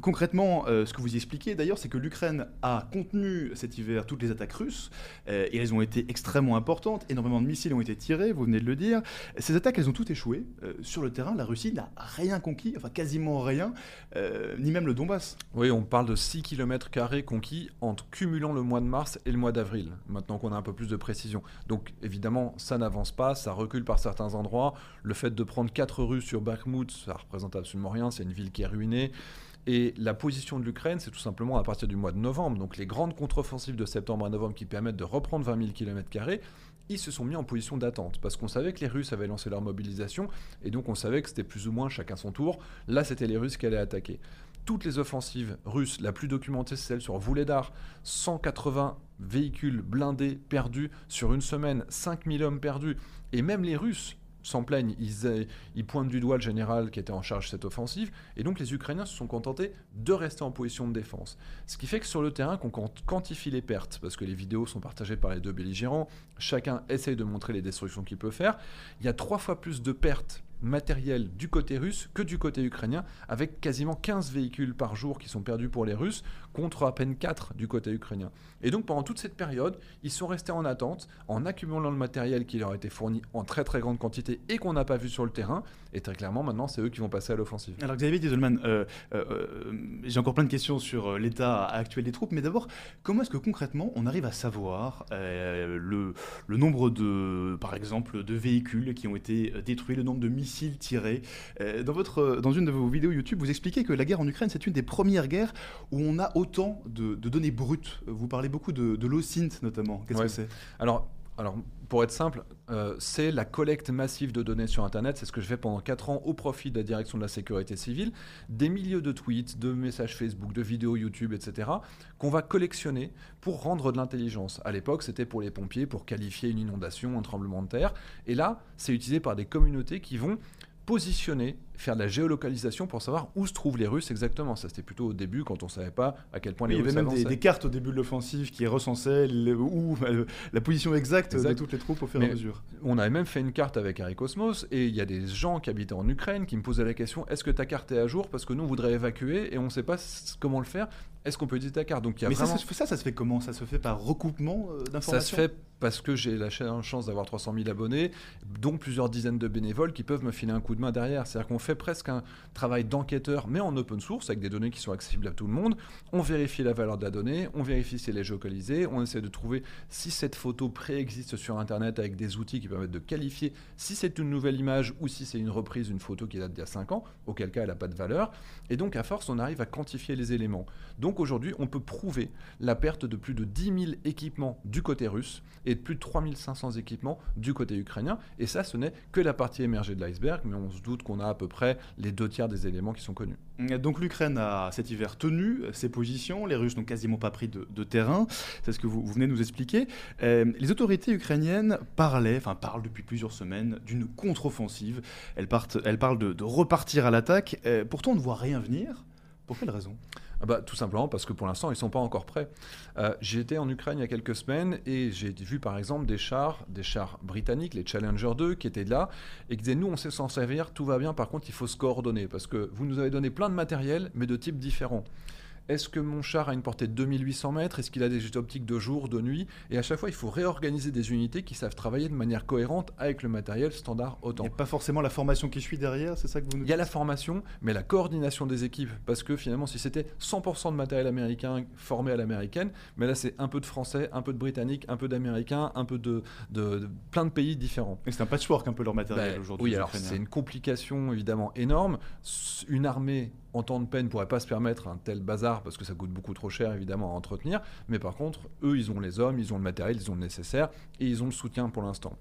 concrètement, ce que vous expliquez d'ailleurs, c'est que l'Ukraine a contenu cet hiver toutes les attaques russes, euh, et elles ont été extrêmement importantes, énormément de missiles ont été tirés, vous venez de le dire. Ces attaques, elles ont toutes échoué. Euh, sur le terrain, la Russie n'a rien conquis, enfin quasiment rien, euh, ni même le Donbass. Oui, on parle de 6 km conquis en cumulant le mois de mars et le mois d'avril, maintenant qu'on a un peu plus de précision. Donc évidemment, ça n'avance pas, ça recule par certains endroits. Le fait de prendre 4 rues sur Bakhmut, ça représente absolument rien, c'est une ville qui est ruinée. Et la position de l'Ukraine, c'est tout simplement à partir du mois de novembre, donc les grandes contre-offensives de septembre à novembre qui permettent de reprendre 20 000 km, ils se sont mis en position d'attente parce qu'on savait que les Russes avaient lancé leur mobilisation et donc on savait que c'était plus ou moins chacun son tour. Là, c'était les Russes qui allaient attaquer. Toutes les offensives russes, la plus documentée, c'est celle sur Vuledar. 180 véhicules blindés perdus sur une semaine, 5000 hommes perdus. Et même les Russes s'en plaignent, ils, pointent du doigt le général qui était en charge de cette offensive, et donc les Ukrainiens se sont contentés de rester en position de défense. Ce qui fait que sur le terrain, qu'on quantifie les pertes, parce que les vidéos sont partagées par les deux belligérants, chacun essaye de montrer les destructions qu'il peut faire, il y a trois fois plus de pertes matériel du côté russe que du côté ukrainien, avec quasiment 15 véhicules par jour qui sont perdus pour les Russes, contre à peine 4 du côté ukrainien. Et donc pendant toute cette période, ils sont restés en attente, en accumulant le matériel qui leur a été fourni en très très grande quantité et qu'on n'a pas vu sur le terrain. Et très clairement, maintenant, c'est eux qui vont passer à l'offensive. Alors Xavier Dieselman, euh, euh, euh, j'ai encore plein de questions sur l'état actuel des troupes, mais d'abord, comment est-ce que concrètement on arrive à savoir le, le nombre de, par exemple, de véhicules qui ont été détruits, le nombre de missiles tirés? Dans, votre, dans une de vos vidéos YouTube, vous expliquez que la guerre en Ukraine, c'est une des premières guerres où on a autant de, données brutes. Vous parlez beaucoup de, de l'OSINT notamment. Qu'est-ce que c'est? Alors, alors, pour être simple, euh, c'est la collecte massive de données sur Internet. C'est ce que je fais pendant 4 ans au profit de la direction de la sécurité civile. Des milliers de tweets, de messages Facebook, de vidéos YouTube, etc., qu'on va collectionner pour rendre de l'intelligence. À l'époque, c'était pour les pompiers, pour qualifier une inondation, un tremblement de terre. Et là, c'est utilisé par des communautés qui vont positionner faire de la géolocalisation pour savoir où se trouvent les Russes exactement. Ça, c'était plutôt au début quand on ne savait pas à quel point les Russes Il y avait même des, cartes au début de l'offensive qui recensaient où, la position exacte de toutes les troupes au fur et à mesure. On avait même fait une carte avec Harry Cosmos et il y a des gens qui habitaient en Ukraine qui me posaient la question est-ce que ta carte est à jour? Parce que nous, on voudrait évacuer et on ne sait pas comment le faire. Est-ce qu'on peut utiliser ta carte? Donc, il y a Mais ça, ça, ça, se fait comment? Ça se fait par recoupement euh, d'informations Ça se fait parce que j'ai la chance d'avoir 300 000 abonnés, dont plusieurs dizaines de bénévoles qui peuvent me filer un coup de main derrière. C'est-à-dire qu'on fait presque un, travail d'enquêteur, mais en open source, avec des données qui sont accessibles à tout le monde. On vérifie la valeur de la donnée, on vérifie si elle est géolocalisée, on essaie de trouver si cette photo préexiste sur Internet avec des outils qui permettent de qualifier si c'est une nouvelle image ou si c'est une reprise d'une photo qui date d'il y a 5 ans, auquel cas elle n'a pas de valeur. Et donc, à force, on arrive à quantifier les éléments. Donc, aujourd'hui, on peut prouver la perte de plus de 10 000 équipements du côté russe et de plus de 3500 équipements du côté ukrainien. Et ça, ce n'est que la partie émergée de l'iceberg, mais on se doute qu'on a à peu près les deux tiers des éléments qui sont connus. Donc l'Ukraine a cet hiver tenu ses positions, les Russes n'ont quasiment pas pris de, terrain, c'est ce que vous, venez de nous expliquer. Euh, les autorités ukrainiennes parlaient, enfin parlent depuis plusieurs semaines d'une contre-offensive, elles, parlent de, repartir à l'attaque, euh, pourtant on ne voit rien venir. Pour quelle raison? Bah, Tout simplement parce que pour l'instant, ils ne sont pas encore prêts. Euh, j'ai été en Ukraine il y a quelques semaines et j'ai vu par exemple des chars, des chars britanniques, les Challenger 2, qui étaient là et qui disaient Nous, on sait s'en servir, tout va bien, par contre, il faut se coordonner parce que vous nous avez donné plein de matériel, mais de types différents. Est-ce que mon char a une portée de 2800 mètres? Est-ce qu'il a des optiques de jour, de nuit? Et à chaque fois, il faut réorganiser des unités qui savent travailler de manière cohérente avec le matériel standard Il autant. n'y a pas forcément la formation qui suit derrière, c'est ça que vous nous Il y a la formation, mais la coordination des équipes. Parce que finalement, si c'était 100% de matériel américain formé à l'américaine, mais là, c'est un peu de français, un peu de britannique, un peu d'américain, un peu de, de- de plein de pays différents. Et C'est un patchwork un peu leur matériel Bah, aujourd'hui. Oui, alors c'est une complication évidemment énorme. Une armée en temps de peine pourrait pas se permettre un tel bazar parce que ça coûte beaucoup trop cher évidemment à entretenir. Mais par contre, eux, ils ont les hommes, ils ont le matériel, ils ont le nécessaire et ils ont le soutien pour l'instant.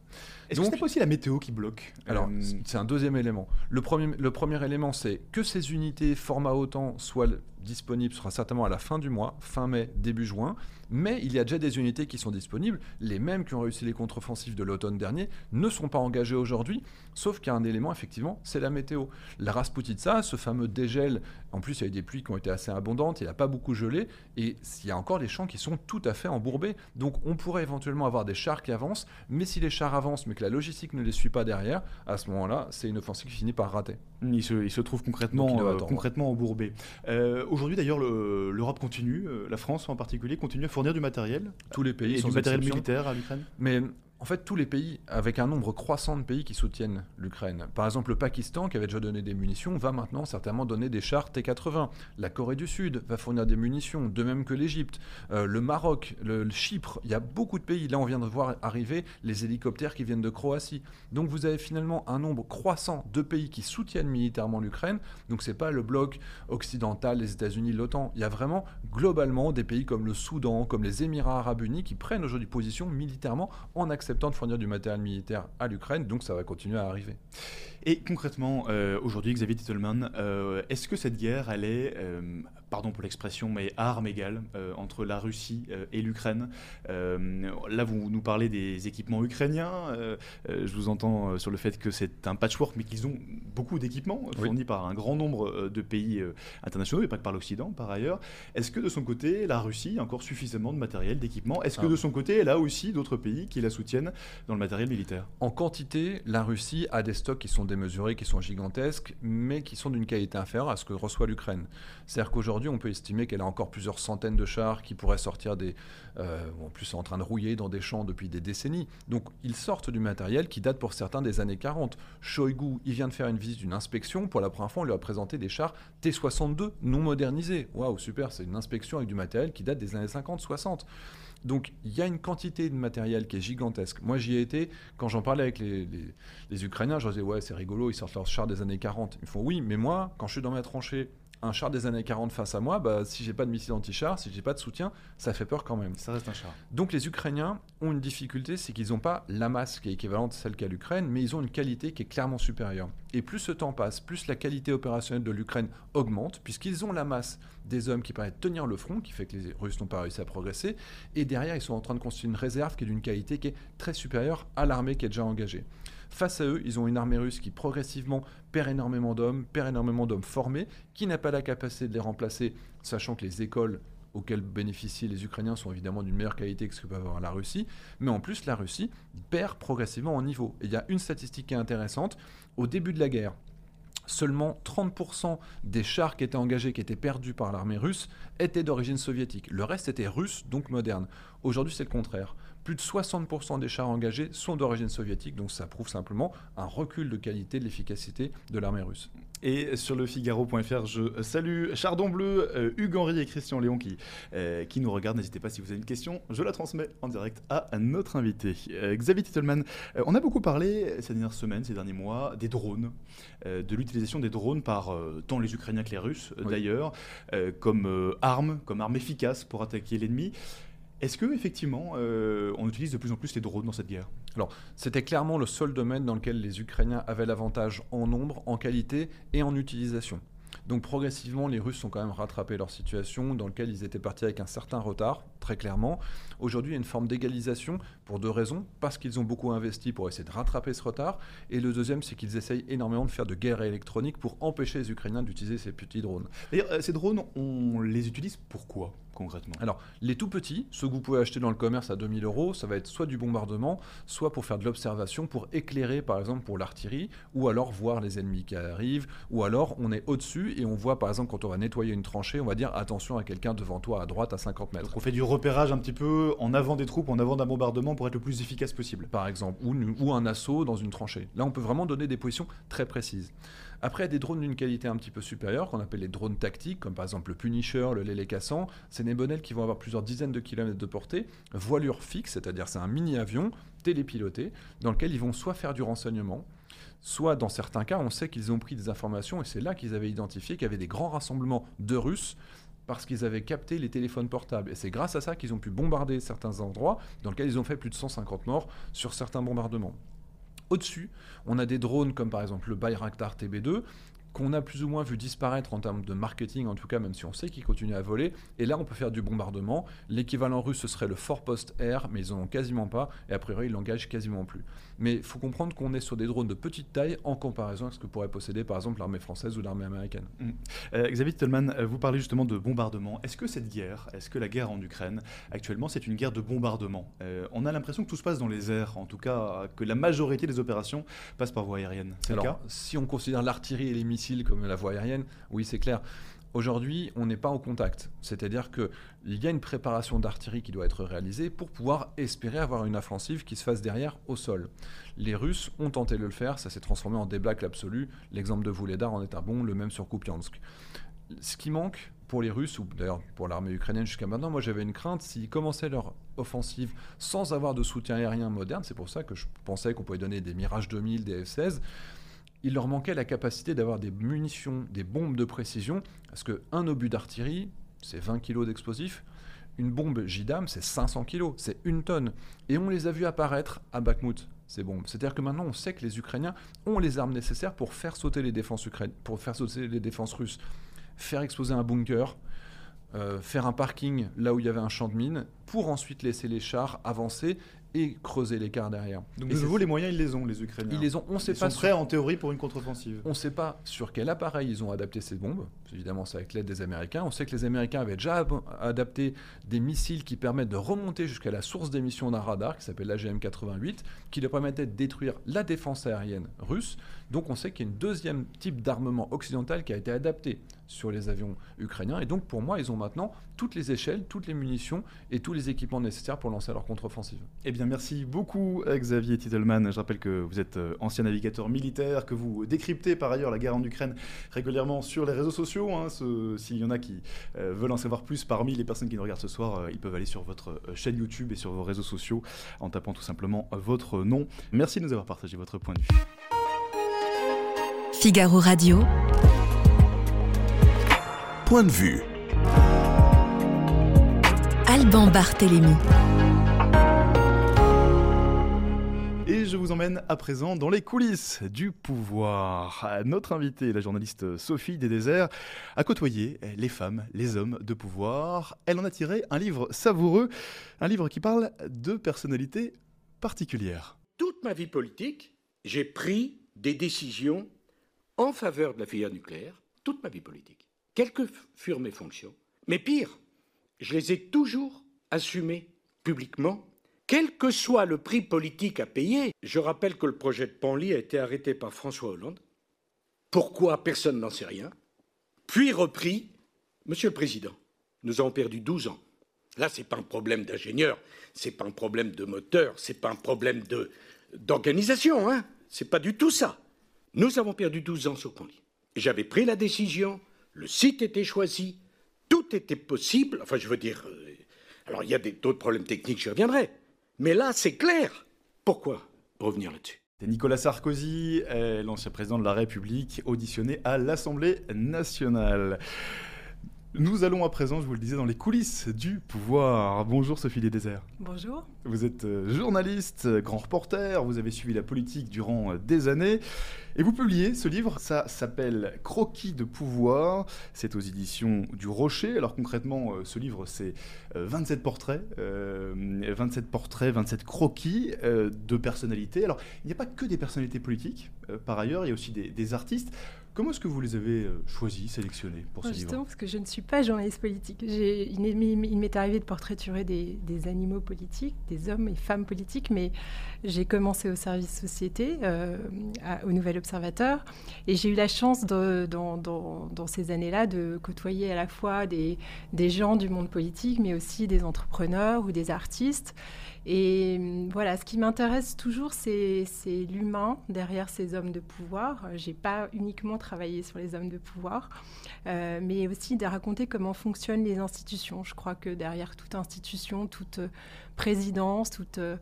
Est-ce que pas aussi la météo qui bloque Alors, Euh, c'est un deuxième élément. Le premier, le premier élément, c'est que ces unités format OTAN soient disponibles, ce sera certainement à la fin du mois, fin mai, début juin. Mais il y a déjà des unités qui sont disponibles. Les mêmes qui ont réussi les contre-offensives de l'automne dernier ne sont pas engagées aujourd'hui, sauf qu'il y a un élément, effectivement, c'est la météo. La Rasputitsa, ce fameux dégel, en plus il y a eu des pluies qui ont été assez abondantes, il n'a pas beaucoup gelé, et il y a encore des champs qui sont tout à fait embourbés. Donc on pourrait éventuellement avoir des chars qui avancent, mais si les chars avancent, mais que la logistique ne les suit pas derrière, à ce moment-là, c'est une offensive qui finit par rater. Il se, il se trouve concrètement, euh, concrètement embourbé. Euh, Aujourd'hui, d'ailleurs, le- l'Europe continue, euh, la France en particulier, continue à fournir du matériel Tous les pays et sans du matériel exception. militaire à l'Ukraine? Mais en fait, tous les pays, avec un nombre croissant de pays qui soutiennent l'Ukraine. Par exemple, le Pakistan, qui avait déjà donné des munitions, va maintenant certainement donner des chars T-80. La Corée du Sud va fournir des munitions, de même que l'Égypte. Euh, le Maroc, le, le Chypre, il y a beaucoup de pays. Là, on vient de voir arriver les hélicoptères qui viennent de Croatie. Donc, vous avez finalement un nombre croissant de pays qui soutiennent militairement l'Ukraine. Donc, c'est pas le bloc occidental, les États-Unis, l'OTAN. Il y a vraiment globalement des pays comme le Soudan, comme les Émirats Arabes Unis qui prennent aujourd'hui position militairement en de fournir du matériel militaire à l'Ukraine. Donc, ça va continuer à arriver. Et concrètement, euh, aujourd'hui, Xavier Titelman, euh, est-ce que cette guerre, elle est, euh, pardon pour l'expression, mais à armes égales euh, entre la Russie et l'Ukraine? Là, vous nous parlez des équipements ukrainiens. je vous entends sur le fait que c'est un patchwork, mais qu'ils ont beaucoup d'équipements Oui. fournis par un grand nombre de pays internationaux, et pas que par l'Occident, par ailleurs. Est-ce que de son côté, la Russie a encore suffisamment de matériel, d'équipement Est-ce que Ah. de son côté, elle a aussi d'autres pays qui la soutiennent dans le matériel militaire? En quantité, la Russie a des stocks qui sont démesurés, qui sont gigantesques, mais qui sont d'une qualité inférieure à ce que reçoit l'Ukraine. C'est-à-dire qu'aujourd'hui, on peut estimer qu'elle a encore plusieurs centaines de chars qui pourraient sortir des... euh, en plus, en train de rouiller dans des champs depuis des décennies. Donc, ils sortent du matériel qui date pour certains des années 40. Shoigu, il vient de faire une visite, une inspection. Pour la première fois, on lui a présenté des chars T-62 non modernisés. Waouh, super, c'est une inspection avec du matériel qui date des années 50-60. Donc il y a une quantité de matériel qui est gigantesque. Moi j'y ai été, quand j'en parlais avec les, Ukrainiens, je leur disais ouais c'est rigolo, ils sortent leur char des années 40. Ils font oui, mais moi quand je suis dans ma tranchée, un char des années 40 face à moi, bah, si j'ai pas de missile anti-char, si j'ai pas de soutien, ça fait peur quand même. Ça reste un char. Donc les Ukrainiens ont une difficulté, c'est qu'ils n'ont pas la masse qui est équivalente à celle qu'a l'Ukraine, mais ils ont une qualité qui est clairement supérieure. Et plus ce temps passe, plus la qualité opérationnelle de l'Ukraine augmente, puisqu'ils ont la masse des hommes qui permettent de tenir le front, qui fait que les Russes n'ont pas réussi à progresser, et derrière ils sont en train de constituer une réserve qui est d'une qualité qui est très supérieure à l'armée qui est déjà engagée. Face à eux, ils ont une armée russe qui progressivement perd énormément d'hommes, perd énormément d'hommes formés, qui n'a pas la capacité de les remplacer, sachant que les écoles auxquelles bénéficient les Ukrainiens sont évidemment d'une meilleure qualité que ce que peut avoir la Russie, mais en plus la Russie perd progressivement en niveau. Et il y a une statistique qui est intéressante, au début de la guerre, seulement 30% des chars qui étaient engagés, qui étaient perdus par l'armée russe, étaient d'origine soviétique. Le reste était russe, donc moderne. Aujourd'hui, c'est le contraire. Plus de 60% des chars engagés sont d'origine soviétique, donc ça prouve simplement un recul de qualité de l'efficacité de l'armée russe. Et sur le Figaro.fr, je salue Chardon Bleu, euh, Hugues Henry et Christian Léon qui, euh, qui nous regardent. N'hésitez pas si vous avez une question, je la transmets en direct à notre invité. Euh, Xavier Titelman, on a beaucoup parlé ces dernières semaines, ces derniers mois, des drones, de l'utilisation des drones par tant les Ukrainiens que les Russes Oui. d'ailleurs, comme arme, comme arme efficace pour attaquer l'ennemi. Est-ce que effectivement euh, on utilise de plus en plus les drones dans cette guerre? C'était clairement le seul domaine dans lequel les Ukrainiens avaient l'avantage en nombre, en qualité et en utilisation. Donc progressivement, les Russes ont quand même rattrapé leur situation dans laquelle ils étaient partis avec un certain retard, très clairement. Aujourd'hui, il y a une forme d'égalisation pour deux raisons. Parce qu'ils ont beaucoup investi pour essayer de rattraper ce retard. Et le deuxième, c'est qu'ils essayent énormément de faire de guerre électronique pour empêcher les Ukrainiens d'utiliser ces petits drones. D'ailleurs, euh, ces drones, on les utilise pourquoi concrètement? Alors, les tout petits, ceux que vous pouvez acheter dans le commerce à 2000 euros, ça va être soit du bombardement, soit pour faire de l'observation, pour éclairer par exemple pour l'artillerie, ou alors voir les ennemis qui arrivent, ou alors on est au-dessus et on voit par exemple quand on va nettoyer une tranchée, on va dire attention à quelqu'un devant toi à droite à 50 mètres. Donc on fait du repérage un petit peu en avant des troupes, en avant d'un bombardement pour être le plus efficace possible. Par exemple, ou, ou un assaut dans une tranchée. Là, on peut vraiment donner des positions très précises. Après, des drones d'une qualité un petit peu supérieure, qu'on appelle les drones tactiques, comme par exemple le Punisher, le Lélé Cassant, c'est des modèles qui vont avoir plusieurs dizaines de kilomètres de portée, voilure fixe, c'est-à-dire c'est un mini-avion télépiloté, dans lequel ils vont soit faire du renseignement, soit dans certains cas, on sait qu'ils ont pris des informations, et c'est là qu'ils avaient identifié qu'il y avait des grands rassemblements de Russes parce qu'ils avaient capté les téléphones portables. Et c'est grâce à ça qu'ils ont pu bombarder certains endroits dans lesquels ils ont fait plus de 150 morts sur certains bombardements. Au-dessus, on a des drones comme par exemple le Bayraktar TB2 qu'on a plus ou moins vu disparaître en termes de marketing, en tout cas, même si on sait qu'ils continuent à voler. Et là, on peut faire du bombardement. L'équivalent russe, ce serait le Forpost Air, mais ils n'en ont quasiment pas, et a priori, ils l'engagent quasiment plus. Mais il faut comprendre qu'on est sur des drones de petite taille en comparaison avec ce que pourrait posséder, par exemple, l'armée française ou l'armée américaine. Mmh. Euh, Xavier Titelman, euh, vous parlez justement de bombardement. Est-ce que cette guerre, est-ce que la guerre en Ukraine, actuellement, c'est une guerre de bombardement? Euh, On a l'impression que tout se passe dans les airs, en tout cas, que la majorité des opérations passent par voie aérienne. C'est le cas? Si on considère l'artillerie et les missiles, comme la voie aérienne, oui, c'est clair. Aujourd'hui, on n'est pas au contact. C'est-à-dire qu'il y a une préparation d'artillerie qui doit être réalisée pour pouvoir espérer avoir une offensive qui se fasse derrière au sol. Les Russes ont tenté de le faire, ça s'est transformé en débâcle absolu. L'exemple de Vuledar en est un bon, le même sur Kupiansk. Ce qui manque pour les Russes, ou d'ailleurs pour l'armée ukrainienne jusqu'à maintenant, moi j'avais une crainte, s'ils commençaient leur offensive sans avoir de soutien aérien moderne, c'est pour ça que je pensais qu'on pouvait donner des Mirage 2000, des F-16, il leur manquait la capacité d'avoir des munitions, des bombes de précision, parce qu'un obus d'artillerie, c'est 20 kg d'explosifs, une bombe JDAM, c'est 500 kg, c'est une tonne. Et on les a vus apparaître à Bakhmut, ces bombes. C'est-à-dire que maintenant, on sait que les Ukrainiens ont les armes nécessaires pour faire sauter les défenses, pour faire sauter les défenses russes, faire exploser un bunker, euh, faire un parking là où il y avait un champ de mine, pour ensuite laisser les chars avancer et creuser l'écart derrière. Donc de nouveau, les moyens, ils les ont, les Ukrainiens. Ils les ont. On sait ils pas sont prêts en théorie pour une contre-offensive. On ne sait pas sur quel appareil ils ont adapté ces bombes. Évidemment, c'est avec l'aide des Américains. On sait que les Américains avaient déjà adapté des missiles qui permettent de remonter jusqu'à la source d'émission d'un radar qui s'appelle l'AGM-88, qui leur permettait de détruire la défense aérienne russe. Donc on sait qu'il y a une deuxième type d'armement occidental qui a été adapté sur les avions ukrainiens. Et donc pour moi, ils ont maintenant toutes les échelles, toutes les munitions et tous les équipements nécessaires pour lancer leur contre-offensive. Eh bien, merci beaucoup Xavier Titelman. Je rappelle que vous êtes euh, ancien navigateur militaire, que vous décryptez par ailleurs la guerre en Ukraine régulièrement sur les réseaux sociaux. Hein, S'il y en a qui euh, veulent en savoir plus parmi les personnes qui nous regardent ce soir, euh, ils peuvent aller sur votre euh, chaîne YouTube et sur vos réseaux sociaux en tapant tout simplement votre nom. Merci de nous avoir partagé votre point de vue. Figaro Radio. Point de vue. Alban Barthélémy. Et je vous emmène à présent dans les coulisses du pouvoir. Notre invitée, la journaliste Sophie des Déserts, a côtoyé les femmes, les hommes de pouvoir. Elle en a tiré un livre savoureux, un livre qui parle de personnalités particulières. Toute ma vie politique, j'ai pris des décisions en faveur de la filière nucléaire, toute ma vie politique. Quelles que furent mes fonctions. Mais pire, je les ai toujours assumées publiquement, quel que soit le prix politique à payer. Je rappelle que le projet de Panly a été arrêté par François Hollande. Pourquoi? Personne n'en sait rien. Puis repris. Monsieur le Président, nous avons perdu 12 ans. Là, ce n'est pas un problème d'ingénieur, ce n'est pas un problème de moteur, ce n'est pas un problème d'organisation. Hein. Ce n'est pas du tout ça. Nous avons perdu 12 ans sur Panly. J'avais pris la décision, le site était choisi, tout était possible. Enfin, je veux dire, euh, alors il y a d'autres problèmes techniques, j'y reviendrai. Mais là, c'est clair. Pourquoi revenir là-dessus? Nicolas Sarkozy, l'ancien président de la République, auditionné à l'Assemblée nationale. Nous allons à présent, je vous le disais, dans les coulisses du pouvoir. Bonjour Sophie des Déserts. Bonjour. Vous êtes euh, journaliste, euh, grand reporter, vous avez suivi la politique durant euh, des années. Et vous publiez ce livre, ça s'appelle Croquis de pouvoir, c'est aux éditions du Rocher. Alors concrètement, ce livre, c'est 27 portraits, 27 portraits, 27 croquis de personnalités. Alors, il n'y a pas que des personnalités politiques, par ailleurs, il y a aussi des artistes. Comment est-ce que vous les avez euh, choisis, sélectionnés pour ce Justement, parce que je ne suis pas journaliste politique. Il m'est arrivé de portraiturer des, animaux politiques, des hommes et femmes politiques, mais j'ai commencé au service société, euh, au Nouvel Observateur, et j'ai eu la chance dans, ces années-là de côtoyer à la fois des, gens du monde politique, mais aussi des entrepreneurs ou des artistes. Et hum, voilà, ce qui m'intéresse toujours, c'est l'humain derrière ces hommes de pouvoir. Je n'ai pas uniquement travaillé sur les hommes de pouvoir, euh, mais aussi de raconter comment fonctionnent les institutions. Je crois que derrière toute institution, toute présidence, toute euh,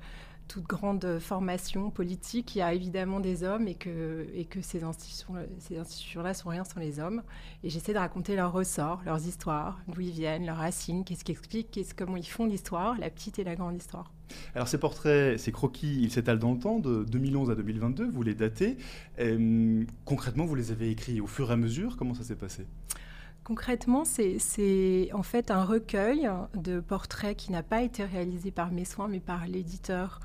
toute grande formation politique, il y a évidemment des hommes et que, ces institutions-là sont rien sans les hommes. Et j'essaie de raconter leurs ressorts, leurs histoires, d'où ils viennent, leurs racines, qu'est-ce qui explique, comment ils font l'histoire, la petite et la grande histoire. Alors ces portraits, ces croquis, ils s'étalent dans le temps, de 2011 à 2022, vous les datez. Euh, concrètement, vous les avez écrits au fur et à mesure, comment ça s'est passé? Concrètement, c'est en fait un recueil de portraits qui n'a pas été réalisé par mes soins, mais par l'éditeur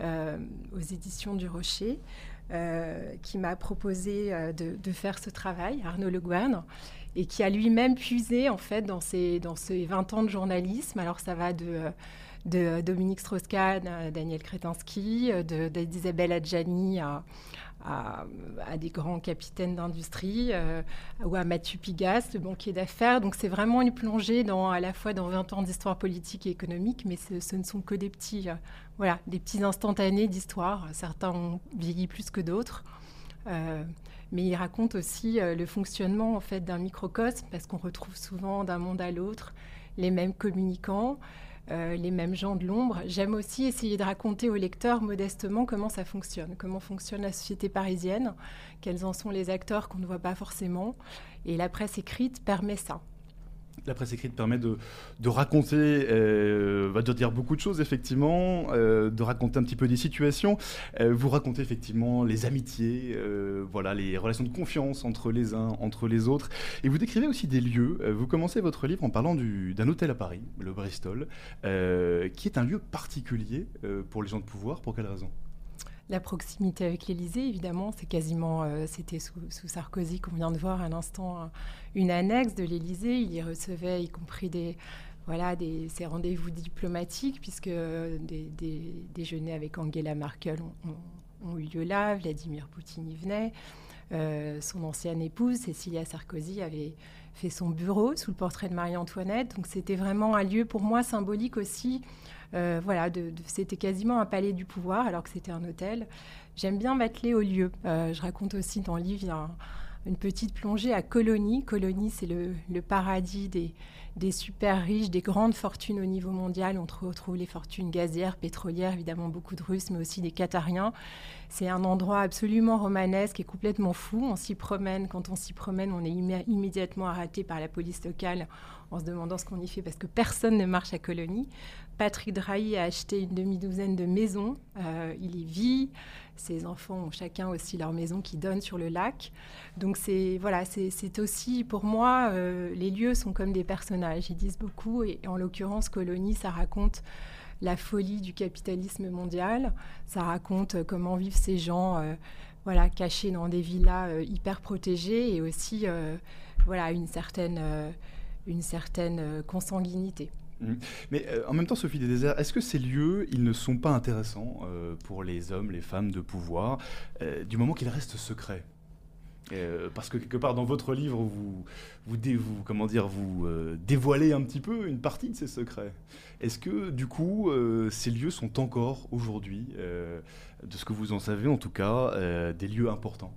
euh, aux éditions du Rocher, euh, qui m'a proposé euh, de, faire ce travail, Arnaud Le et qui a lui-même puisé en fait dans ses, dans ses 20 ans de journalisme. Alors ça va de Dominique Strauss-Kahn à Daniel Kretinsky, d'Isabelle Adjani à, à, des grands capitaines d'industrie, euh, ou à Mathieu Pigas, le banquier d'affaires. Donc c'est vraiment une plongée à la fois dans 20 ans d'histoire politique et économique, mais ce, ne sont que des petits, euh, voilà, des petits instantanés d'histoire. Certains ont vieilli plus que d'autres. Euh, mais il raconte aussi le fonctionnement en fait d'un microcosme parce qu'on retrouve souvent d'un monde à l'autre les mêmes communicants, euh, les mêmes gens de l'ombre. J'aime aussi essayer de raconter aux lecteurs modestement comment ça fonctionne, comment fonctionne la société parisienne, quels en sont les acteurs qu'on ne voit pas forcément. Et la presse écrite permet ça la presse écrite permet de, raconter, euh, va dire beaucoup de choses effectivement, euh, de raconter un petit peu des situations. Euh, vous racontez effectivement les amitiés, voilà, les relations de confiance entre les uns, entre les autres. Et vous décrivez aussi des lieux. vous commencez votre livre en parlant d'un hôtel à Paris, le Bristol, qui est un lieu particulier pour les gens de pouvoir. Pour quelle raison? La proximité avec l'Élysée, évidemment, euh, c'était sous, Sarkozy qu'on vient de voir un instant une annexe de l'Élysée. Il y recevait, y compris des, voilà, ces rendez-vous diplomatiques, puisque des, déjeuners avec Angela Merkel ont, eu lieu là. Vladimir Poutine y venait. Euh, son ancienne épouse, Cécilia Sarkozy, avait fait son bureau sous le portrait de Marie-Antoinette. Donc c'était vraiment un lieu pour moi symbolique aussi euh, voilà, c'était quasiment un palais du pouvoir alors que c'était un hôtel. J'aime bien m'atteler au lieu. Euh, je raconte aussi dans le livre une petite plongée à Colonie. Colonie, c'est le, paradis des, super riches, des grandes fortunes au niveau mondial. On retrouve les fortunes gazières, pétrolières, évidemment beaucoup de Russes, mais aussi des Qatariens. C'est un endroit absolument romanesque et complètement fou. On s'y promène. Quand on s'y promène, on est immédiatement arrêté par la police locale en se demandant ce qu'on y fait parce que personne ne marche à Colonie. Patrick Drahi a acheté une demi-douzaine de maisons. Euh, il y vit. Ses enfants ont chacun aussi leur maison qui donne sur le lac. Donc c'est voilà, c'est aussi pour moi euh, les lieux sont comme des personnages. Ils disent beaucoup et en l'occurrence Colonie, ça raconte la folie du capitalisme mondial. Ça raconte euh, comment vivent ces gens, voilà, cachés dans des villas hyper protégées et aussi voilà une certaine une certaine consanguinité. Mmh. Mais euh, en même temps, Sophie des Déserts, est-ce que ces lieux, ils ne sont pas intéressants euh, pour les hommes, les femmes de pouvoir, euh, du moment qu'ils restent secrets? Parce que quelque part dans votre livre, vous comment dire, vous dévoilez un petit peu une partie de ces secrets. Est-ce que du coup, ces lieux sont encore aujourd'hui, de ce que vous en savez en tout cas, des lieux importants?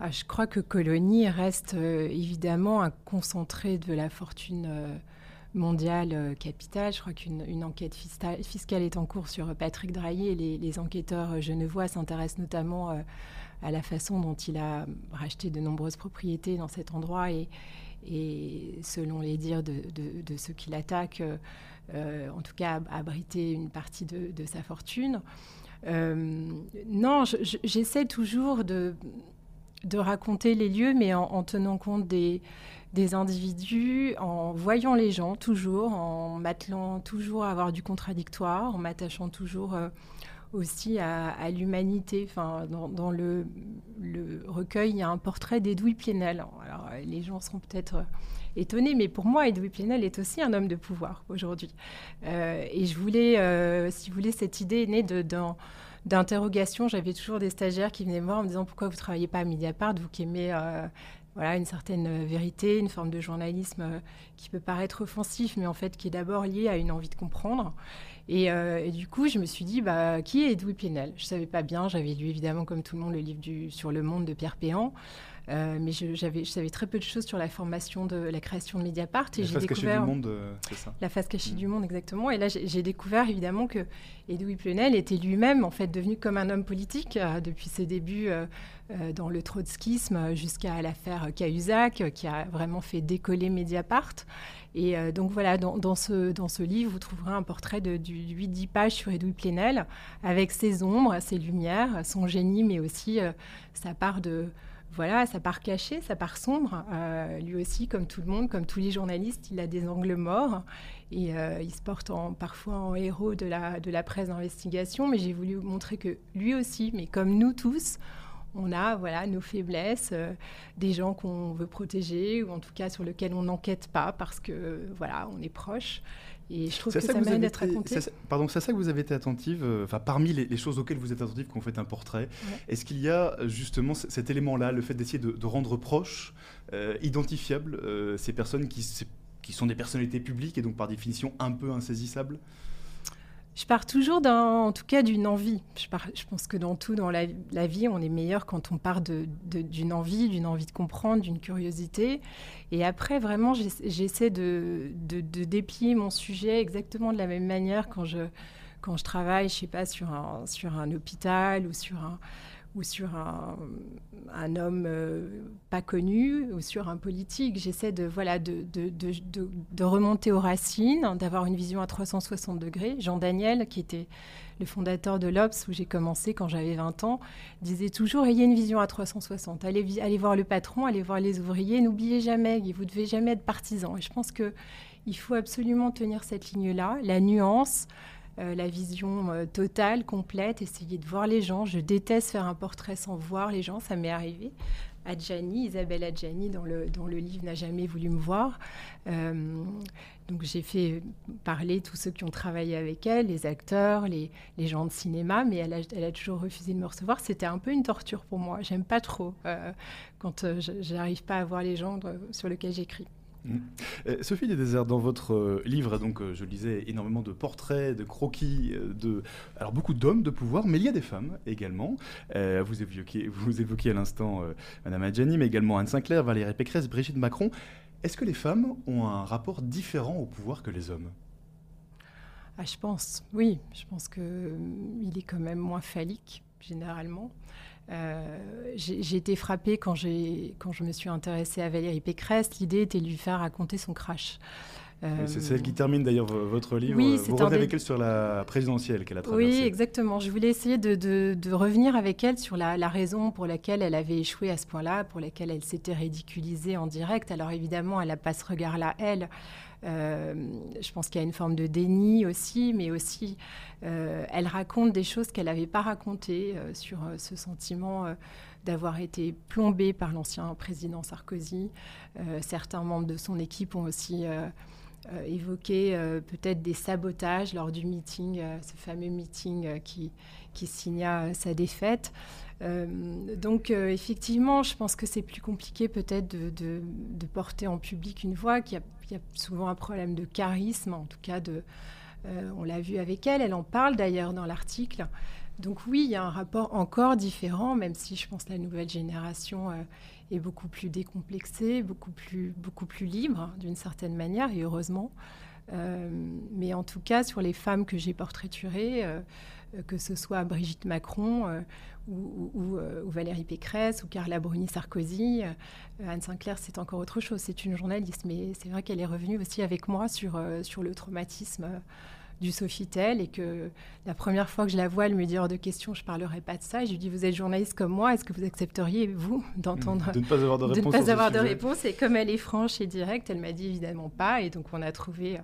Ah, Je crois que Colonie reste évidemment un concentré de la fortune mondiale euh, capitale. Je crois qu'une enquête fiscale est en cours sur Patrick Drahi et les, enquêteurs euh, genevois s'intéressent notamment euh, à la façon dont il a racheté de nombreuses propriétés dans cet endroit et, selon les dires de, ceux qui l'attaquent, en tout cas abriter une partie de, sa fortune. non, j'essaie toujours de, de raconter les lieux, mais en, tenant compte des, des individus, en voyant les gens toujours, en m'attelant toujours à avoir du contradictoire, en m'attachant toujours aussi à, l'humanité. Enfin, dans, le, recueil, il y a un portrait d'Edoui Plenel. Alors, les gens seront peut-être euh, étonnés, mais pour moi, Edoui Plenel est aussi un homme de pouvoir aujourd'hui. Euh, et je voulais, euh, si vous voulez, cette idée est née d'interrogation. J'avais toujours des stagiaires qui venaient me voir en me disant pourquoi vous travaillez pas à Mediapart, vous qui aimez voilà, une certaine vérité, une forme de journalisme qui peut paraître offensif, mais en fait qui est d'abord lié à une envie de comprendre. Euh, et, du coup, je me suis dit, bah, qui est Edoui Plenel Je ne savais pas bien. J'avais lu évidemment, comme tout le monde, le livre sur le monde de Pierre Péan. Euh, mais je, je, savais très peu de choses sur la formation de la création de Mediapart. Et la face cachée du monde, euh, c'est ça La face cachée du mm. monde, exactement. Et là, j'ai découvert évidemment que Edoui Plenel était lui-même en fait devenu comme un homme politique depuis ses débuts dans le trotskisme jusqu'à l'affaire Cahuzac, qui a vraiment fait décoller Mediapart. Et euh, donc voilà, dans, ce, dans ce livre, vous trouverez un portrait de, du 8-10 pages sur Edoui Plenel, avec ses ombres, ses lumières, son génie, mais aussi euh, sa part de voilà, sa part cachée, sa part sombre. Euh, lui aussi, comme tout le monde, comme tous les journalistes, il a des angles morts et il se porte parfois en héros de la, de la presse d'investigation. Mais j'ai voulu montrer que lui aussi, mais comme nous tous, on a voilà nos faiblesses, euh, des gens qu'on veut protéger ou en tout cas sur lesquels on n'enquête pas parce que voilà on est proche. Et je trouve que ça, mérite d'être raconté. Pardon, c'est ça que vous avez été attentive, euh, enfin parmi les, choses auxquelles vous êtes attentive quand vous faites un portrait, est-ce qu'il y a euh, justement cet élément-là, le fait d'essayer de, rendre proches, identifiables ces personnes qui, qui sont des personnalités publiques et donc par définition un peu insaisissables? Je pars toujours, en tout cas, d'une envie. Je, pense que dans tout, dans la, vie, on est meilleur quand on part d'une envie, d'une envie de comprendre, d'une curiosité. Et après, vraiment, j'essaie de, de, déplier mon sujet exactement de la même manière quand je, quand je travaille, je sais pas, sur un, sur un hôpital ou sur un, ou sur un, un homme euh, pas connu ou sur un politique. J'essaie de, voilà, de, de, de, remonter aux racines, d'avoir une vision à 360 degrés. Jean Daniel, qui était le fondateur de l'Obs, où j'ai commencé quand j'avais 20 ans, disait toujours ayez une vision à 360. Allez, allez voir le patron, allez voir les ouvriers, n'oubliez jamais, vous ne devez jamais être partisan. Et je pense qu'il faut absolument tenir cette ligne-là, la nuance, euh, la vision euh, totale, complète, essayer de voir les gens. Je déteste faire un portrait sans voir les gens, ça m'est arrivé. Adjani, Isabelle Adjani, dans le, dans le livre, n'a jamais voulu me voir. Euh, donc j'ai fait parler tous ceux qui ont travaillé avec elle, les acteurs, les, les gens de cinéma, mais elle a, elle a, toujours refusé de me recevoir. C'était un peu une torture pour moi. J'aime pas trop quand je n'arrive pas à voir les gens sur lesquels j'écris. Mm. Euh, Sophie des Déserts, dans votre euh, livre, donc euh, je lisais énormément de portraits, de croquis, de alors beaucoup d'hommes de pouvoir, mais il y a des femmes également. vous évoquiez, vous à l'instant Madame Adjani, mais également Anne Sinclair, Valérie Pécresse, Brigitte Macron. Est-ce que les femmes ont un rapport différent au pouvoir que les hommes? Ah, je pense, oui. Je pense qu'il il est quand même moins phallique, généralement. Euh, j'ai été frappée quand, quand je me suis intéressée à Valérie Pécresse. L'idée était de lui faire raconter son crash. c'est celle qui termine d'ailleurs votre livre. Oui, Vous revenez avec elle sur la présidentielle qu'elle a traversée. Oui, exactement. Je voulais essayer de, de, revenir avec elle sur la, la, raison pour laquelle elle avait échoué à ce point-là, pour laquelle elle s'était ridiculisée en direct. Alors évidemment, elle n'a pas ce regard-là, elle. Euh, je pense qu'il y a une forme de déni aussi, mais aussi euh, elle raconte des choses qu'elle n'avait pas racontées euh, sur ce sentiment d'avoir été plombée par l'ancien président Sarkozy. certains membres de son équipe ont aussi évoqué peut-être des sabotages lors du meeting, ce fameux meeting qui, qui signa sa défaite. Donc effectivement, je pense que c'est plus compliqué peut-être de, porter en public une voix qui a souvent un problème de charisme, en tout cas euh, on l'a vu avec elle, elle en parle d'ailleurs dans l'article. Donc oui, il y a un rapport encore différent, même si je pense que la nouvelle génération euh, est beaucoup plus décomplexée, beaucoup plus, beaucoup plus libre d'une certaine manière, et heureusement. Mais en tout cas, sur les femmes que j'ai portraiturées, que ce soit Brigitte Macron ou, Valérie Pécresse ou Carla Bruni-Sarkozy, Anne Sinclair, c'est encore autre chose. C'est une journaliste, mais c'est vrai qu'elle est revenue aussi avec moi sur, sur le traumatisme du Sofitel et que la première fois que je la vois, elle me dit hors de question, je parlerai pas de ça. je lui dis, vous êtes journaliste comme moi, est-ce que vous accepteriez, vous, d'entendre... De ne pas avoir de réponse. De ne pas avoir de réponse? Et comme elle est franche et directe, elle m'a dit évidemment pas. Et donc on a trouvé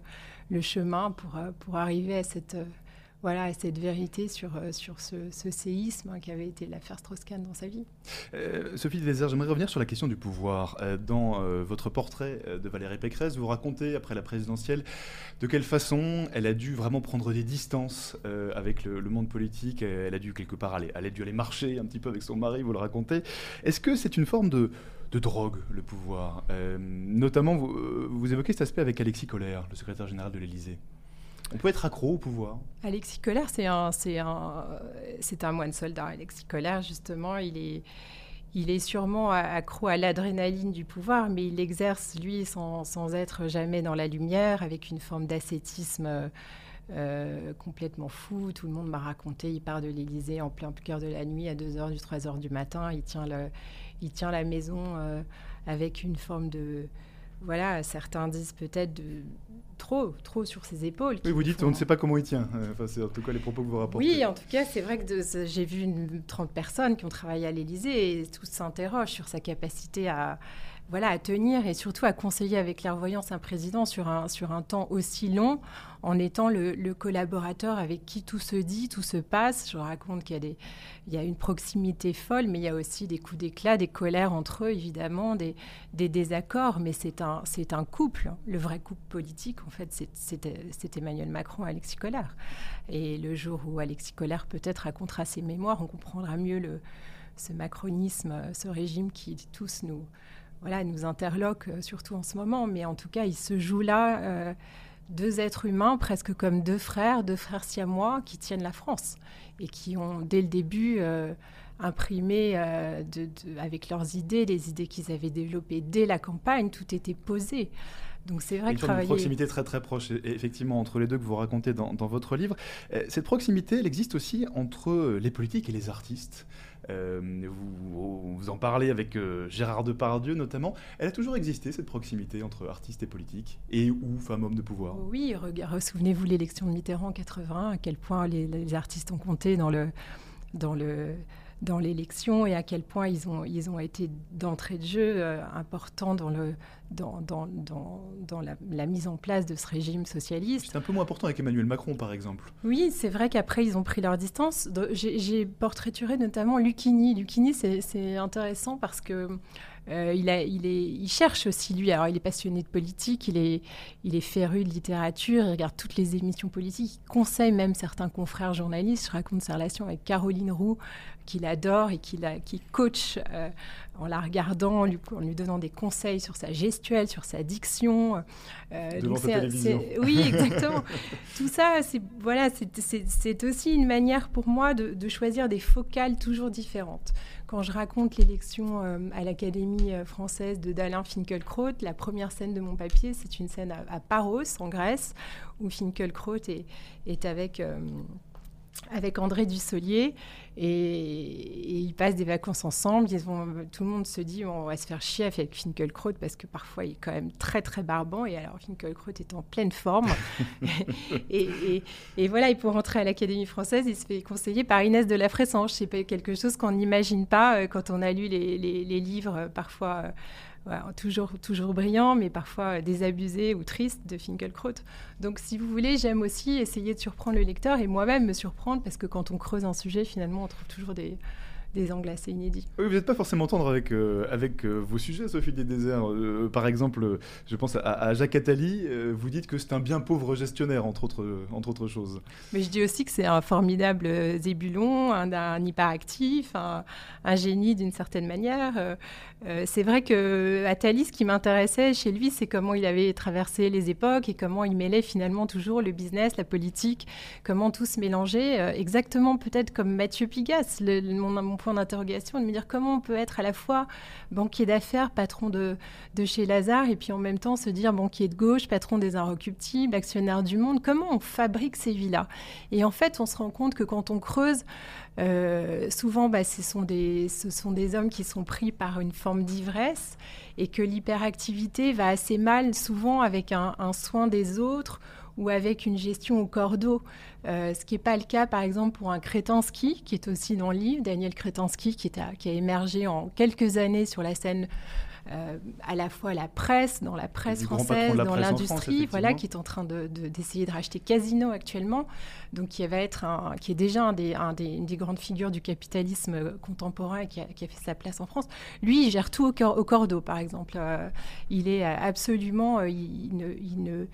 le chemin pour, euh, pour arriver à cette euh, voilà, cette vérité sur, euh, sur ce, séisme hein, qui avait été l'affaire Strauss-Kahn dans sa vie. Euh, Sophie Delézer, j'aimerais revenir sur la question du pouvoir. Euh, dans votre portrait de Valérie Pécresse, vous racontez, après la présidentielle, de quelle façon elle a dû vraiment prendre des distances avec le, monde politique. Elle a dû quelque part aller, elle a dû aller marcher un petit peu avec son mari, vous le racontez. Est-ce que c'est une forme de, de drogue, le pouvoir? Notamment, vous, vous évoquez cet aspect avec Alexis Collère, le secrétaire général de l'Élysée. On peut être accro au pouvoir. Alexis Collère, c'est un, moine soldat. Alexis Collère, justement, il est, il sûrement accro à l'adrénaline du pouvoir, mais il exerce, lui, sans, être jamais dans la lumière, avec une forme d'ascétisme euh, complètement fou. Tout le monde m'a raconté, il part de l'Élysée en plein cœur de la nuit, à 2h du 3h du matin. Il tient, le, il tient la maison euh, avec une forme de... Voilà, certains disent peut-être de trop, trop sur ses épaules. Oui, vous dites, on ne sait pas comment il tient. Euh, enfin, c'est en tout cas les propos que vous rapportez. Oui, en tout cas, c'est vrai que j'ai vu une, 30 personnes qui ont travaillé à l'Élysée et tous s'interrogent sur sa capacité à, voilà, à tenir et surtout à conseiller avec clairvoyance un président sur un, sur un temps aussi long en étant le, collaborateur avec qui tout se dit, tout se passe. Je raconte qu'il y, a y a une proximité folle, mais il y a aussi des coups d'éclat, des colères entre eux, évidemment, des, des désaccords, mais c'est un, un couple. Le vrai couple politique, en fait, c'est, Emmanuel Macron et Alexis Collère. Et le jour où Alexis Collère peut-être racontera ses mémoires, on comprendra mieux le, ce macronisme, ce régime qui tous nous voilà, nous interloque, euh, surtout en ce moment. Mais en tout cas, il se joue là euh, deux êtres humains, presque comme deux frères, deux frères siamois, qui tiennent la France et qui ont, dès le début, euh, imprimé avec leurs idées, les idées qu'ils avaient développées dès la campagne, tout était posé. Donc c'est vrai que travailler... une proximité très très proche, effectivement, entre les deux que vous racontez dans, dans votre livre. Cette proximité, elle existe aussi entre les politiques et les artistes. Euh, vous, en parlez avec euh, Gérard Depardieu notamment. Elle a toujours existé, cette proximité entre artistes et politiques, et ou femmes, hommes de pouvoir? Oui, souvenez-vous l'élection de Mitterrand en 80, à quel point les, les artistes ont compté dans le, dans le dans l'élection et à quel point ils ont, ils ont été d'entrée de jeu euh, importants dans, le, dans, dans, dans, la, mise en place de ce régime socialiste. C'est un peu moins important avec Emmanuel Macron, par exemple. Oui, c'est vrai qu'après, ils ont pris leur distance. J'ai portraituré notamment Lucchini. Lucchini, c'est intéressant parce que euh, il, a, il, est, il, cherche aussi, lui, alors il est passionné de politique, il est, il est féru de littérature, il regarde toutes les émissions politiques, il conseille même certains confrères journalistes. Je raconte sa relation avec Caroline Roux, qu'il adore et qu'il qui coach euh, en la regardant, en lui, en lui, donnant des conseils sur sa gestuelle, sur sa diction. Euh, donc oui, exactement. Tout ça, c'est, voilà, aussi une manière pour moi de, de choisir des focales toujours différentes. Quand je raconte l'élection euh, à l'Académie euh, française de Dalin Finkielkraut, la première scène de mon papier, c'est une scène à, Paros, en Grèce, où Finkielkraut est, est avec euh, avec André Dussolier et, ils passent des vacances ensemble. Ils tout le monde se dit on va se faire chier avec Finkelkraut parce que parfois il est quand même très très barbant et alors Finkelkraut est en pleine forme. et, et, voilà, il peut rentrer à l'Académie française, il se fait conseiller par Inès de la Fressange. C'est quelque chose qu'on n'imagine pas euh, quand on a lu les, les livres euh, parfois toujours, toujours brillant, mais parfois désabusé ou triste de Finkelkraut. Donc, si vous voulez, j'aime aussi essayer de surprendre le lecteur et moi-même me surprendre parce que quand on creuse un sujet, finalement, on trouve toujours des, des angles assez inédits. Oui, vous n'êtes pas forcément tendre avec, euh, avec euh, vos sujets, Sophie des déserts. Euh, par exemple, je pense à, Jacques Attali, vous dites que c'est un bien pauvre gestionnaire, entre autres, entre autres choses. Mais je dis aussi que c'est un formidable zébulon, un, un hyperactif, un, un génie d'une certaine manière. c'est vrai que Attali, ce qui m'intéressait chez lui, c'est comment il avait traversé les époques et comment il mêlait finalement toujours le business, la politique, comment tout se mélangeait, exactement peut-être comme Mathieu Pigasse. Le, mon, mon d'interrogation, de me dire comment on peut être à la fois banquier d'affaires, patron de, de chez Lazare, et puis en même temps se dire banquier de gauche, patron des Inrecuptibles, actionnaire du monde. Comment on fabrique ces vies-là? Et en fait, on se rend compte que quand on creuse, euh, souvent, bah, ce, sont des, ce sont des hommes qui sont pris par une forme d'ivresse et que l'hyperactivité va assez mal, souvent avec un, soin des autres ou avec une gestion au cordeau. Euh, ce qui n'est pas le cas, par exemple, pour un Kretansky, qui est aussi dans le livre, Daniel Kretansky, qui, qui a émergé en quelques années sur la scène euh, à la fois la presse, dans la presse française, dans l'industrie, voilà, qui est en train d'essayer de, racheter Casino actuellement, donc qui va être un, qui est déjà un des, un des, une des grandes figures du capitalisme contemporain et qui a, fait sa place en France. Lui, il gère tout au, au cordeau, par exemple. Euh, il est absolument, il, ne, il ne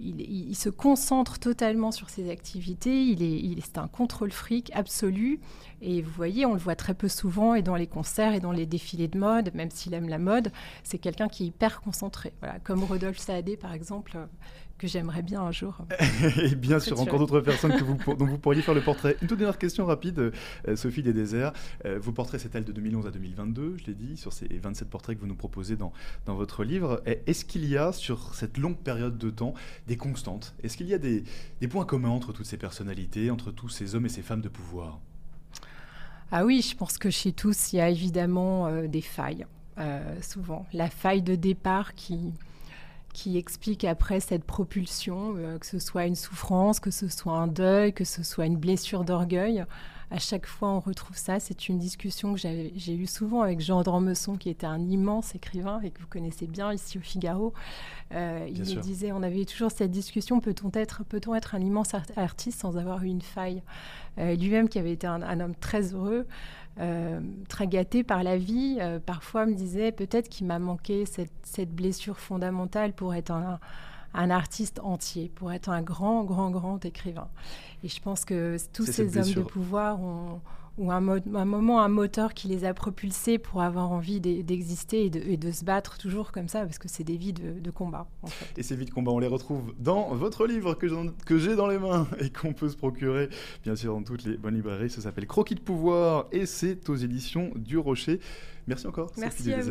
il, se concentre totalement sur ses activités. Il est, un contrôle fric absolu. Et vous voyez, on le voit très peu souvent et dans les concerts et dans les défilés de mode, même s'il aime la mode, c'est quelqu'un qui est hyper concentré. Voilà, comme Rodolphe Saadé, par exemple, que j'aimerais bien un jour. et bien sûr, encore d'autres personnes que vous, dont vous pourriez faire le portrait. Une toute dernière question rapide, euh, Sophie des Déserts. Euh, vos portraits s'étalent de 2011 à 2022, je l'ai dit, sur ces 27 portraits que vous nous proposez dans, dans votre livre. Est-ce qu'il y a, sur cette longue période de temps, des constantes? Est-ce qu'il y a des, des points communs entre toutes ces personnalités, entre tous ces hommes et ces femmes de pouvoir? Ah oui, je pense que chez tous, il y a évidemment euh, des failles, souvent. La faille de départ qui, qui explique après cette propulsion, euh, que ce soit une souffrance, que ce soit un deuil, que ce soit une blessure d'orgueil. À chaque fois, on retrouve ça. C'est une discussion que j'ai eue souvent avec Jean Dormesson, qui était un immense écrivain et que vous connaissez bien ici au Figaro. Euh, il disait, on avait toujours cette discussion, peut-on être, peut être un immense artiste sans avoir eu une faille? Euh, Lui-même, qui avait été un homme très heureux, euh, très gâté par la vie, euh, parfois me disait peut-être qu'il m'a manqué cette, blessure fondamentale pour être un, un, artiste entier, pour être un grand, grand, grand écrivain. Et je pense que tous ces hommes de pouvoir ont ou un, moment, un moteur qui les a propulsés pour avoir envie d'exister et, de, se battre toujours comme ça, parce que c'est des vies de, combat. Et ces vies de combat, on les retrouve dans votre livre que j'ai dans les mains et qu'on peut se procurer, bien sûr, dans toutes les bonnes librairies. Ça s'appelle Croquis de pouvoir et c'est aux éditions du Rocher. Merci encore. Merci à vous.